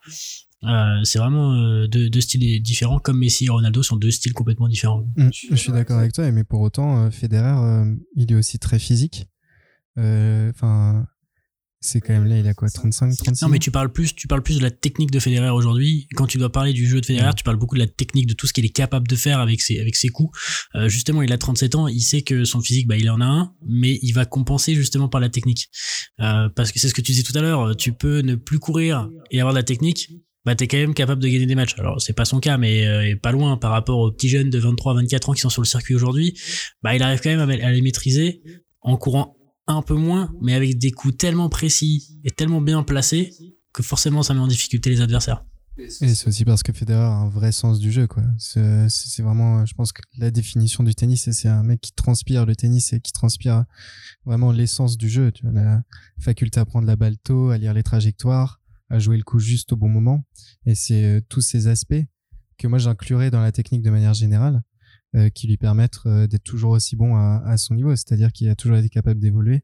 Euh, c'est vraiment euh, deux, deux styles différents, comme Messi et Ronaldo sont deux styles complètement différents. Mm, je suis d'accord avec toi, mais pour autant, euh, Federer, euh, il est aussi très physique. Enfin, c'est quand même là, il a quoi, 35, 36 Non, mais tu parles plus, tu parles plus de la technique de Federer aujourd'hui. Quand tu dois parler du jeu de Federer, Ouais. tu parles beaucoup de la technique, de tout ce qu'il est capable de faire avec ses, avec ses coups. Euh, justement, il a 37 ans, il sait que son physique, bah, il en a un, mais il va compenser justement par la technique. Euh, parce que c'est ce que tu disais tout à l'heure, tu peux ne plus courir et avoir de la technique. Bah, t'es quand même capable de gagner des matchs. Alors, c'est pas son cas, mais euh, pas loin par rapport aux petits jeunes de 23, 24 ans qui sont sur le circuit aujourd'hui. Bah, il arrive quand même à, les maîtriser en courant un peu moins, mais avec des coups tellement précis et tellement bien placés que forcément ça met en difficulté les adversaires. Et c'est aussi parce que Federer a un vrai sens du jeu, quoi. C'est vraiment, euh, je pense que la définition du tennis, c'est un mec qui transpire le tennis et qui transpire vraiment l'essence du jeu. Tu vois, la faculté à prendre la balle tôt, à lire les trajectoires, à jouer le coup juste au bon moment. Et c'est euh, tous ces aspects que moi j'inclurais dans la technique de manière générale, euh, qui lui permettent euh, d'être toujours aussi bon à, son niveau. C'est-à-dire qu'il a toujours été capable d'évoluer.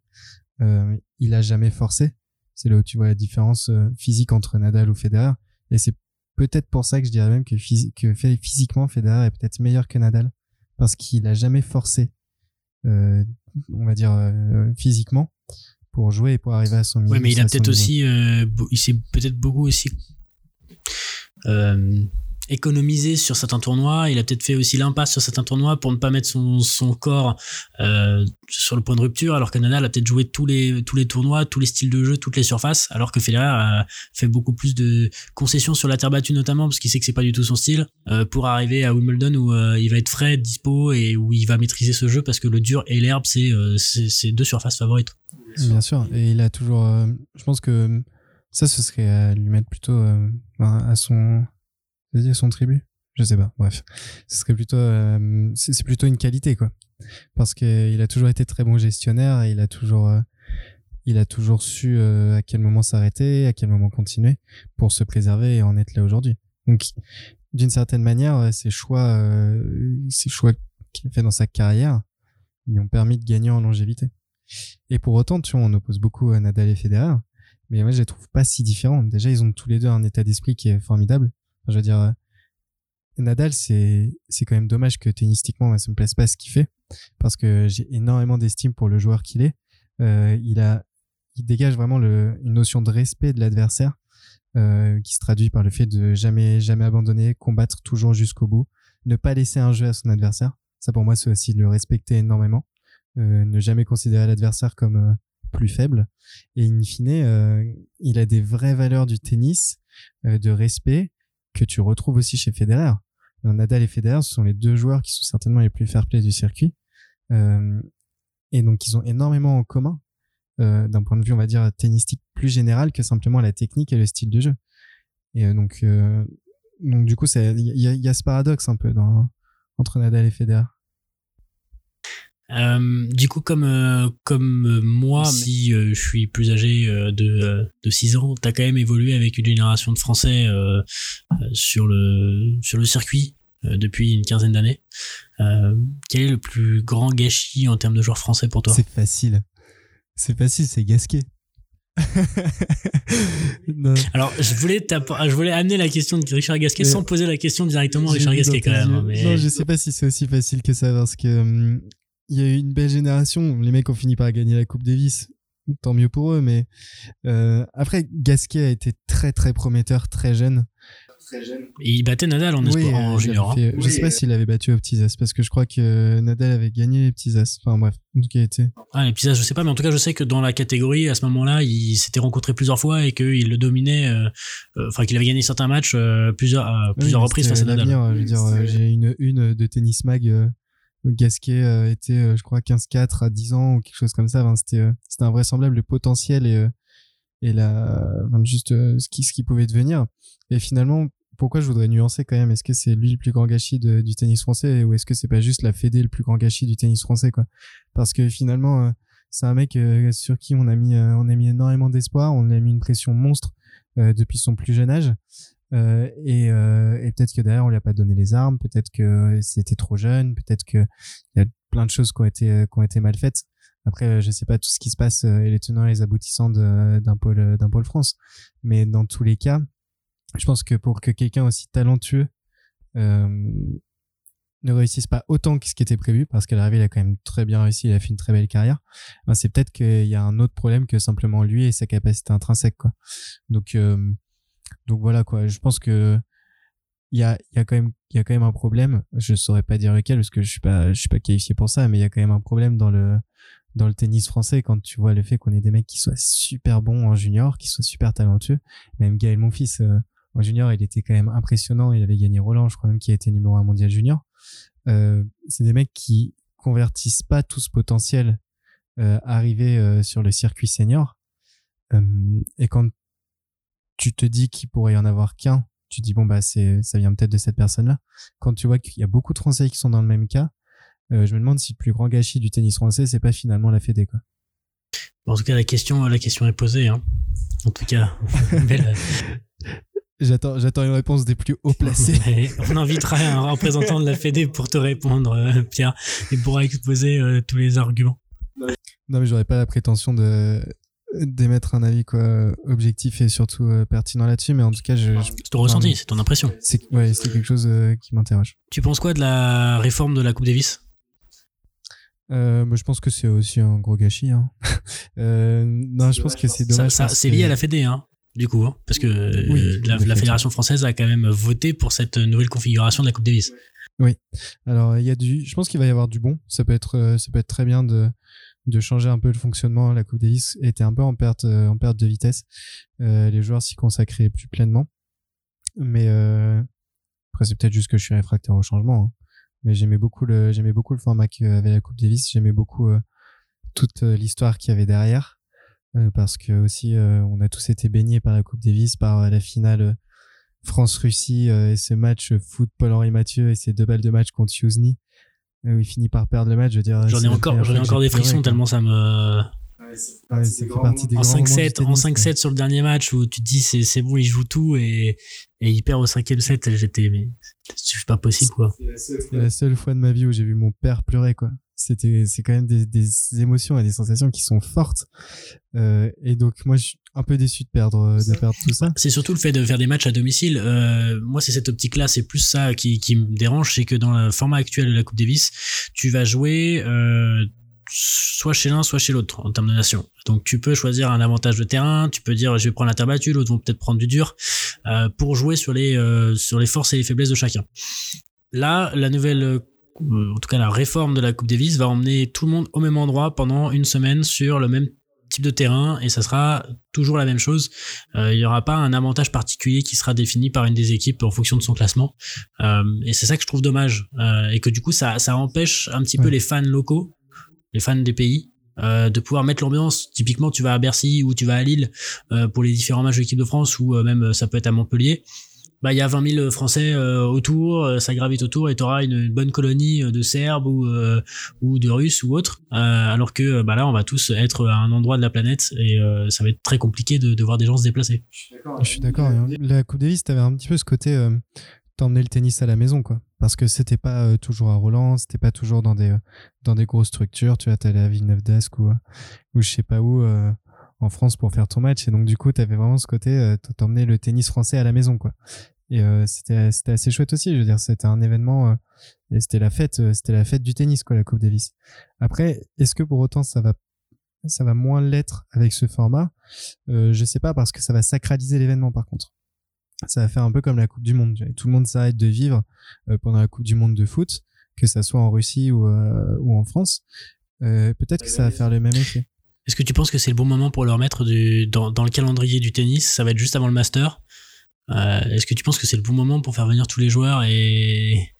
Il a jamais forcé. C'est là où tu vois la différence physique entre Nadal ou Federer. Et c'est peut-être pour ça que je dirais même que, physiquement, Federer est peut-être meilleur que Nadal. Parce qu'il a jamais forcé, on va dire, physiquement, pour jouer et pour arriver à son niveau. Ouais, mais il a peut-être aussi, euh, il s'est peut-être beaucoup aussi euh, économisé sur certains tournois. Il a peut-être fait aussi l'impasse sur certains tournois pour ne pas mettre son, son corps euh, sur le point de rupture, alors que Nadal a peut-être joué tous les tous les tournois, tous les styles de jeu, toutes les surfaces, alors que Federer a fait beaucoup plus de concessions sur la terre battue notamment parce qu'il sait que c'est pas du tout son style euh, pour arriver à Wimbledon où euh, il va être frais, dispo et où il va maîtriser ce jeu parce que le dur et l'herbe c'est euh, c'est c'est deux surfaces favorites. Bien sûr. Et il a toujours. euh, je pense que ça, ce serait à lui mettre plutôt euh, à son. À son tribut. Je sais pas. Bref, ce serait plutôt, euh, c'est plutôt une qualité quoi, parce qu'il a toujours été très bon gestionnaire et il a toujours, euh, il a toujours su euh, à quel moment s'arrêter, à quel moment continuer pour se préserver et en être là aujourd'hui. Donc, d'une certaine manière, ces choix, euh, ces choix qu'il a fait dans sa carrière, lui ont permis de gagner en longévité. Et pour autant, tu vois, on oppose beaucoup à Nadal et Federer, mais moi je les trouve pas si différents. Déjà, ils ont tous les deux un état d'esprit qui est formidable. Je veux dire, euh, Nadal, c'est quand même dommage que tennistiquement, moi, ça me plaise pas ce qu'il fait, parce que j'ai énormément d'estime pour le joueur qu'il est. Euh, il a, il dégage vraiment une notion de respect de l'adversaire, euh, qui se traduit par le fait de jamais jamais abandonner, combattre toujours jusqu'au bout, ne pas laisser un jeu à son adversaire. Ça pour moi, c'est aussi de le respecter énormément, ne jamais considérer l'adversaire comme plus faible. Et in fine, il a des vraies valeurs du tennis, de respect, que tu retrouves aussi chez Federer. Alors, Nadal et Federer, ce sont les deux joueurs qui sont certainement les plus fair-play du circuit. Euh, et donc, ils ont énormément en commun, euh, d'un point de vue, on va dire, tennistique plus général que simplement la technique et le style de jeu. Et euh, donc, euh, du coup, il y, a- ce paradoxe un peu entre Nadal et Federer. Euh, du coup, comme euh, comme euh, moi, si euh, je suis plus âgé euh, de euh, de 6 ans, t'as quand même évolué avec une génération de Français euh, euh, sur le sur le circuit euh, depuis une quinzaine d'années. Euh, quel est le plus grand gâchis en termes de joueurs français pour toi? C'est facile. C'est facile, c'est Gasquet. [LAUGHS] Non. Alors, je voulais t'app- je voulais amener la question de Richard Gasquet Mais- sans poser la question directement à Richard Gasquet quand même. hein, Mais Non, je sais pas si c'est aussi facile que ça parce que hum, il y a eu une belle génération. Les mecs ont fini par gagner la Coupe Davis. Tant mieux pour eux, mais euh, après Gasquet a été très très prometteur, très jeune. il battait Nadal en, espoir- en euh, junior. avait hein. je sais pas s'il avait battu aux petits as parce que je crois que Nadal avait gagné les petits as. Enfin bref, en tout cas, il était. Ah, les petits as, je sais pas, mais en tout cas, je sais que dans la catégorie, à ce moment-là, il s'était rencontré plusieurs fois et qu'il le dominait, euh, euh, enfin, qu'il avait gagné certains matchs euh, plusieurs, à plusieurs Oui, reprises face à Nadal. l'avenir, Je veux dire, euh, j'ai une une de Tennis Mag. Gasquet euh, était, euh, je crois, 15-4 à 10 ans ou quelque chose comme ça. Enfin, c'était, euh, c'était invraisemblable le potentiel et, et la, juste ce qui, ce qui pouvait devenir. Et finalement, pourquoi je voudrais nuancer quand même? Est-ce que c'est lui le plus grand gâchis du tennis français ou est-ce que c'est pas juste la Fédé le plus grand gâchis du tennis français quoi? Parce que finalement, c'est un mec sur qui on a mis, on a mis énormément d'espoir, on a mis une pression monstre depuis son plus jeune âge. Euh, et, euh, et peut-être que derrière on lui a pas donné les armes, peut-être que c'était trop jeune, peut-être que il y a plein de choses qui ont été euh, qui ont été mal faites. Après, euh, je sais pas tout ce qui se passe euh, et les tenants et les aboutissants d'un pôle d'un pôle France, mais dans tous les cas, je pense que pour que quelqu'un aussi talentueux euh, ne réussisse pas autant que ce qui était prévu, parce qu'à l'arrivée il a quand même très bien réussi, il a fait une très belle carrière. ben, c'est peut-être qu'il y a un autre problème que simplement lui et sa capacité intrinsèque, quoi. Donc euh, donc voilà quoi. Je pense que il y a, y a quand même, y a quand même un problème. Je saurais pas dire lequel parce que je suis pas, je suis pas qualifié pour ça, mais il y a quand même un problème dans le, dans le tennis français quand tu vois le fait qu'on ait des mecs qui soient super bons en junior, qui soient super talentueux. Même Gaël Monfils, euh, en junior, il était quand même impressionnant. Il avait gagné Roland, je crois même qu'il a été numéro un mondial junior. Euh, c'est des mecs qui convertissent pas tout ce potentiel euh, arrivé euh, sur le circuit senior. Et quand tu te dis qu'il pourrait y en avoir qu'un, tu dis bon bah c'est ça vient peut-être de cette personne-là. Quand tu vois qu'il y a beaucoup de Français qui sont dans le même cas, euh, je me demande si le plus grand gâchis du tennis français c'est pas finalement la Fédé quoi. En tout cas, la question, la question est posée. Hein. En tout cas, [LAUGHS] belle. J'attends j'attends une réponse des plus haut placés. [LAUGHS] On invitera un représentant de la Fédé pour te répondre, euh, Pierre, et pourra exposer euh, tous les arguments. non mais j'aurais pas la prétention de d'émettre un avis quoi objectif et surtout euh, pertinent là-dessus mais en tout cas je, je- C'est ton ressenti, c'est ton impression. c'est ouais c'est quelque chose euh, qui m'interroge. Tu penses quoi de la réforme de la Coupe Davis? Euh, je pense que c'est aussi un gros gâchis. Hein. [LAUGHS] euh, non, je pense que c'est dommage. ça, lié à la Fédé, hein, du coup, hein, parce que Oui, la. Fédération française a quand même voté pour cette nouvelle configuration de la Coupe Davis. Alors, il y a du. Je pense qu'il va y avoir du bon. Ça peut être, ça peut être très bien de de changer un peu le fonctionnement. La Coupe Davis était un peu en perte, euh, en perte de vitesse. Euh, les joueurs s'y consacraient plus pleinement. Mais euh, après, c'est peut-être juste que je suis réfractaire au changement. hein. Mais j'aimais beaucoup le, j'aimais beaucoup le format qu'avait la Coupe Davis. J'aimais beaucoup toute l'histoire qu'il y avait derrière. Parce que aussi, on a tous été baignés par la Coupe Davis, par la finale France-Russie et ce match foot Paul-Henri Mathieu et ses deux balles de match contre Yuzny où il finit par perdre le match. Je veux dire, j'en ai encore, j'en ai encore des frissons tellement ça me. Ouais, ça fait partie des en 5-7 en 5-7 sur le dernier match où tu te dis c'est c'est bon il joue tout et et il perd au cinquième set j'étais mais c'est pas possible quoi c'est la seule fois de ma vie où j'ai vu mon père pleurer quoi c'était c'est quand même des, émotions et des sensations qui sont fortes euh, et donc moi je suis un peu déçu de perdre de perdre tout ça c'est surtout le fait de faire des matchs à domicile euh, moi c'est cette optique là c'est plus ça qui qui me dérange c'est que dans le format actuel de la Coupe Davis tu vas jouer euh, soit chez l'un, soit chez l'autre en termes de nation. Donc tu peux choisir un avantage de terrain, tu peux dire je vais prendre la terre battue, l'autre vont peut-être prendre du dur euh, pour jouer sur les euh, sur les forces et les faiblesses de chacun. Là, la nouvelle euh, en tout cas la réforme de la Coupe Davis va emmener tout le monde au même endroit pendant une semaine sur le même type de terrain et ça sera toujours la même chose. Euh, il n'y aura pas un avantage particulier qui sera défini par une des équipes en fonction de son classement. Euh, et c'est ça que je trouve dommage euh, et que du coup ça, ça empêche un petit peu les fans locaux les fans des pays, euh, de pouvoir mettre l'ambiance. Typiquement, tu vas à Bercy ou tu vas à Lille euh, pour les différents matchs de l'équipe de France ou euh, même ça peut être à Montpellier. Bah, il y a 20 000 Français autour, ça gravite autour et tu auras une, bonne colonie de Serbes ou, ou de Russes ou autres. alors que bah, là, on va tous être à un endroit de la planète et ça va être très compliqué de, de voir des gens se déplacer. Je suis d'accord. La Coupe Davis, tu avais un petit peu ce côté t'emmener le tennis à la maison, quoi. Parce que c'était pas euh, toujours à Roland, c'était pas toujours dans des, euh, dans des grosses structures. Tu vois, t'allais à Villeneuve d'Ascq ou, euh, ou je sais pas où en France pour faire ton match. Et donc, du coup, t'avais vraiment ce côté, t'emmenais le tennis français à la maison, quoi. Et c'était, c'était assez chouette aussi. Je veux dire, c'était un événement, et c'était la fête, c'était la fête du tennis, quoi, la Coupe Davis. Après, est-ce que pour autant ça va ça va moins l'être avec ce format? Euh, je sais pas parce que ça va sacraliser l'événement par contre ça va faire un peu comme la Coupe du Monde. Tout le monde s'arrête de vivre euh, pendant la Coupe du Monde de foot, que ça soit en Russie ou, euh, ou en France. Euh, peut-être que ça va faire le même effet. Est-ce que tu penses que c'est le bon moment pour leur mettre du, dans, dans, le calendrier du tennis? Ça va être juste avant le Master. Est-ce que tu penses que c'est le bon moment pour faire venir tous les joueurs et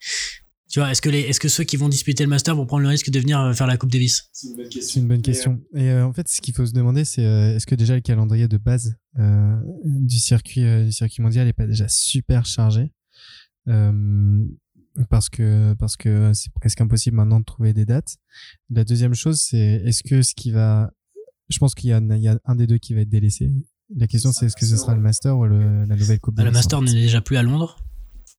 tu vois, est-ce que, les, est-ce que ceux qui vont disputer le Master vont prendre le risque de venir euh, faire la Coupe Davis? C'est une bonne question. C'est une bonne question. Et euh, en fait, ce qu'il faut se demander, c'est euh, est-ce que déjà le calendrier de base euh, du circuit du circuit mondial est pas déjà super chargé? Parce que parce que c'est presque impossible maintenant de trouver des dates. La deuxième chose, c'est est-ce que ce qui va, je pense qu'il y a, il y a un des deux qui va être délaissé. La question, c'est est-ce que ce sera le Master ou le, la nouvelle Coupe bah, Le Master n'est déjà plus à Londres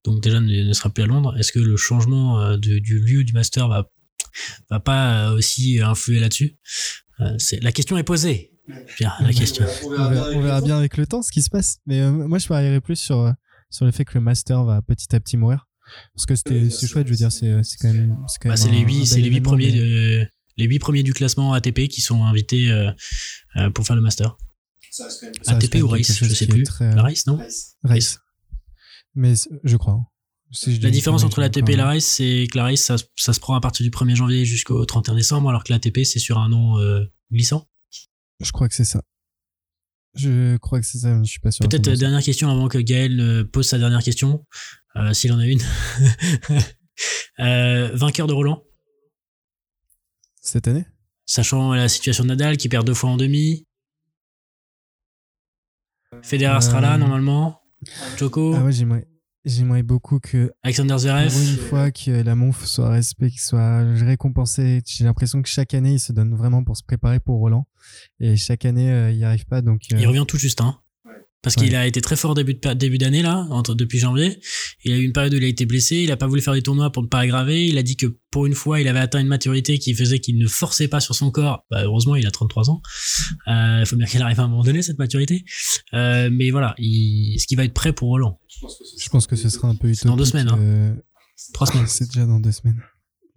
donc déjà ne, sera plus à Londres. Est-ce que le changement euh, du lieu du master va va pas euh, aussi influer là-dessus? Euh, la question est posée. Bien, la question. On verra, bien avec le temps ce qui se passe. Mais moi, je parierais plus sur sur le fait que le master va petit à petit mourir. Parce que c'était c'est chouette, je veux dire, c'est c'est quand même c'est bah, même. c'est les huit, c'est les huit premiers de, les huit premiers du classement ATP qui sont invités pour faire le master. ATP ou Race, je sais plus. La Race, non Race. Mais je crois. Hein. la différence entre l'ATP et la Race, c'est que la Race, ça, ça, se prend à partir du 1er janvier jusqu'au 31 décembre, alors que l'ATP, c'est sur un an euh, glissant. Je crois que c'est ça. Je crois que c'est ça, je suis pas sûr. Peut-être dernière question avant que Gaël euh, pose sa dernière question, euh, s'il en a une. [LAUGHS] vainqueur de Roland Cette année? Sachant la situation de Nadal qui perd deux fois en demi. Federer sera là normalement. Choco. Ah ouais, j'aimerais. J'aimerais beaucoup que Alexander Zverev une fois que la monf soit respect, soit récompensée. J'ai l'impression que chaque année il se donne vraiment pour se préparer pour Roland et chaque année euh, il n'y arrive pas donc. Euh, il revient tout juste hein. Parce qu'il a été très fort début de, début d'année là, entre, depuis janvier. Il a eu une période où il a été blessé, il a pas voulu faire des tournois pour ne pas aggraver. Il a dit que pour une fois, il avait atteint une maturité qui faisait qu'il ne forçait pas sur son corps. Bah, heureusement, il a 33 ans. Il euh, faut bien qu'il arrive à un moment donné cette maturité. Euh, mais voilà, il, ce qui va être prêt pour Roland? Je pense que ce sera un peu utopique. Dans deux semaines. Hein. Euh, Trois semaines. C'est déjà dans deux semaines.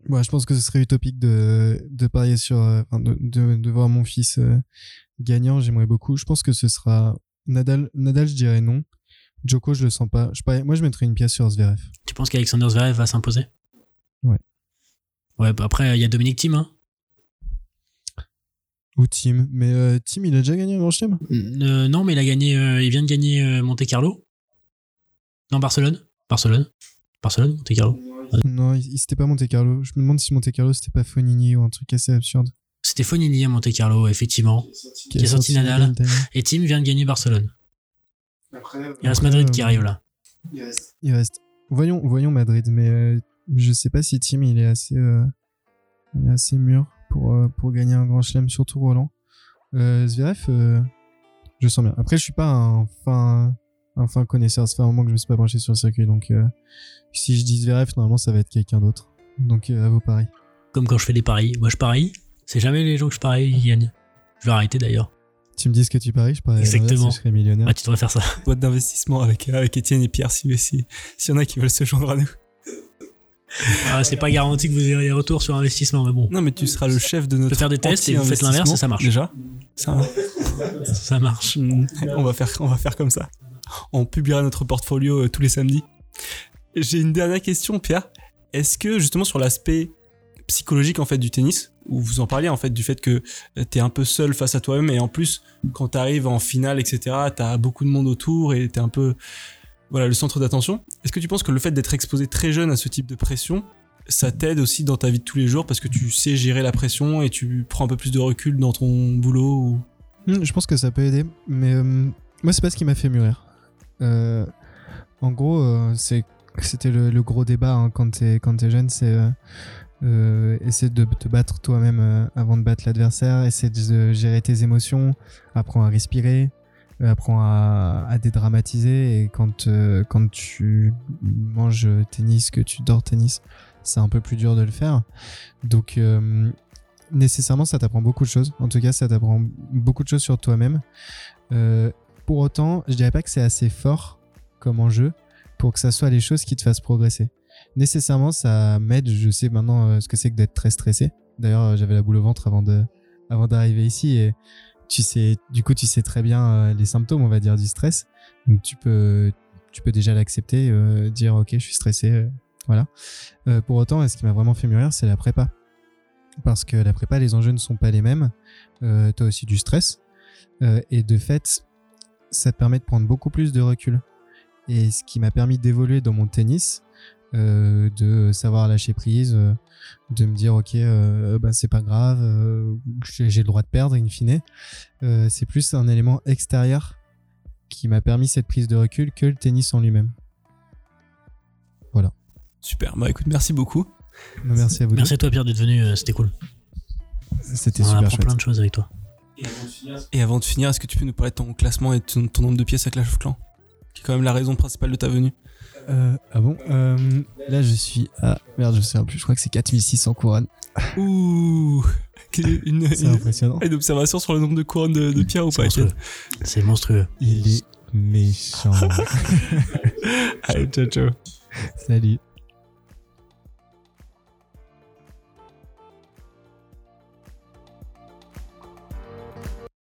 Ouais, je pense que ce serait utopique de, de parier sur, enfin, de, de, de, voir mon fils gagnant. J'aimerais beaucoup. Je pense que ce sera Nadal, Nadal, je dirais non. Djoko, je le sens pas. Je, moi, je mettrais une pièce sur Zverev. Tu penses qu'Alexander Zverev va s'imposer? Ouais. Ouais, bah après, il y a Dominique Thiem. Hein. Ou Thiem. Mais euh, Thiem, il a déjà gagné un grand chelem? Euh, Non, mais il a gagné. Euh, il vient de gagner euh, Monte Carlo. Non, Barcelone. Barcelone. Barcelone, Monte Carlo. Non, c'était pas Monte Carlo. Je me demande si Monte Carlo c'était pas Fonini ou un truc assez absurde. C'était Fonini à Monte Carlo, effectivement, qui est sorti, Nadal. Et Tim vient de gagner Barcelone. il reste Madrid qui arrive là. Il reste. Voyons, voyons Madrid, mais euh, je sais pas si Tim il est assez, euh, il est assez mûr pour, euh, pour gagner un grand chelem, surtout Roland. Euh, Zverev, euh, je sens bien. Après, je suis pas un fin, un fin connaisseur. Ça fait un moment que je me suis pas penché sur le circuit, donc euh, si je dis Zverev, normalement ça va être quelqu'un d'autre. Donc euh, à vos paris. Comme quand je fais des paris. Moi, je parie. C'est jamais les gens que je parie qui gagnent. Je vais arrêter d'ailleurs. Tu me dis ce que tu paries, je parie. Exactement. Je serais millionnaire. Ah, tu devrais faire ça. [LAUGHS] Boîte d'investissement avec, avec Étienne et Pierre, si si- s'il y en a qui veulent se joindre à nous. Ah, c'est pas garanti que vous ayez retour sur investissement, mais bon, Non, mais tu seras le chef de notre. faire des tests et vous faites l'inverse et ça marche. Déjà. Ça, [LAUGHS] ça marche. Hmm, on, va faire, on va faire comme ça. On publiera notre portfolio euh, tous les samedis. J'ai une dernière question, Pierre. Est-ce que justement sur l'aspect psychologique en fait du tennis, où vous en parliez en fait du fait que euh, t'es un peu seul face à toi-même et en plus quand t'arrives en finale etc, t'as beaucoup de monde autour et t'es un peu voilà le centre d'attention. Est-ce que tu penses que le fait d'être exposé très jeune à ce type de pression, ça t'aide aussi dans ta vie de tous les jours parce que tu sais gérer la pression et tu prends un peu plus de recul dans ton boulot ou... Hmm, Je pense que ça peut aider, mais euh, moi c'est pas ce qui m'a fait mûrir. Euh, en gros, c'est c'était le, gros débat hein, quand t'es quand t'es jeune, c'est euh, euh, essayer de te battre toi-même euh, avant de battre l'adversaire, essayer de gérer tes émotions, apprends à respirer, euh, apprends à, dédramatiser et quand euh, quand tu manges tennis, que tu dors tennis, c'est un peu plus dur de le faire. Donc euh, nécessairement ça t'apprend beaucoup de choses. En tout cas, ça t'apprend beaucoup de choses sur toi-même. Euh, pour autant, je dirais pas que c'est assez fort comme enjeu pour que ça soit les choses qui te fassent progresser. Nécessairement, ça m'aide. Je sais maintenant euh, ce que c'est que d'être très stressé. D'ailleurs, euh, j'avais la boule au ventre avant d'arriver ici et tu sais, du coup, tu sais très bien euh, les symptômes, on va dire, du stress. Donc, tu peux, déjà l'accepter, dire, ok, je suis stressé, voilà. Pour autant, ce qui m'a vraiment fait mûrir, c'est la prépa. Parce que la prépa, les enjeux ne sont pas les mêmes. Euh, tu as aussi du stress. Et de fait, ça te permet de prendre beaucoup plus de recul. Et ce qui m'a permis d'évoluer dans mon tennis, euh, de savoir lâcher prise, euh, de me dire ok, euh, bah, c'est pas grave, euh, j'ai le droit de perdre in fine. Euh, c'est plus un élément extérieur qui m'a permis cette prise de recul que le tennis en lui-même. Super, bah écoute, merci beaucoup. Merci à vous. Merci à toi, Pierre, d'être venu. C'était cool. C'était On super apprend chouette. plein de choses avec toi. Et avant de finir, est-ce que tu peux nous parler de ton classement et de ton, ton nombre de pièces à Clash of Clans? Qui est quand même la raison principale de ta venue. Euh, ah bon Euh, Là, je suis à. Merde, je sais plus, je crois que c'est 4600 couronnes. Ouh [LAUGHS] une, C'est une- impressionnant. une observation sur le nombre de couronnes de, de Pierre ou C'est pas C'est monstrueux. Il est méchant. [LAUGHS] Allez, ciao ciao. Salut.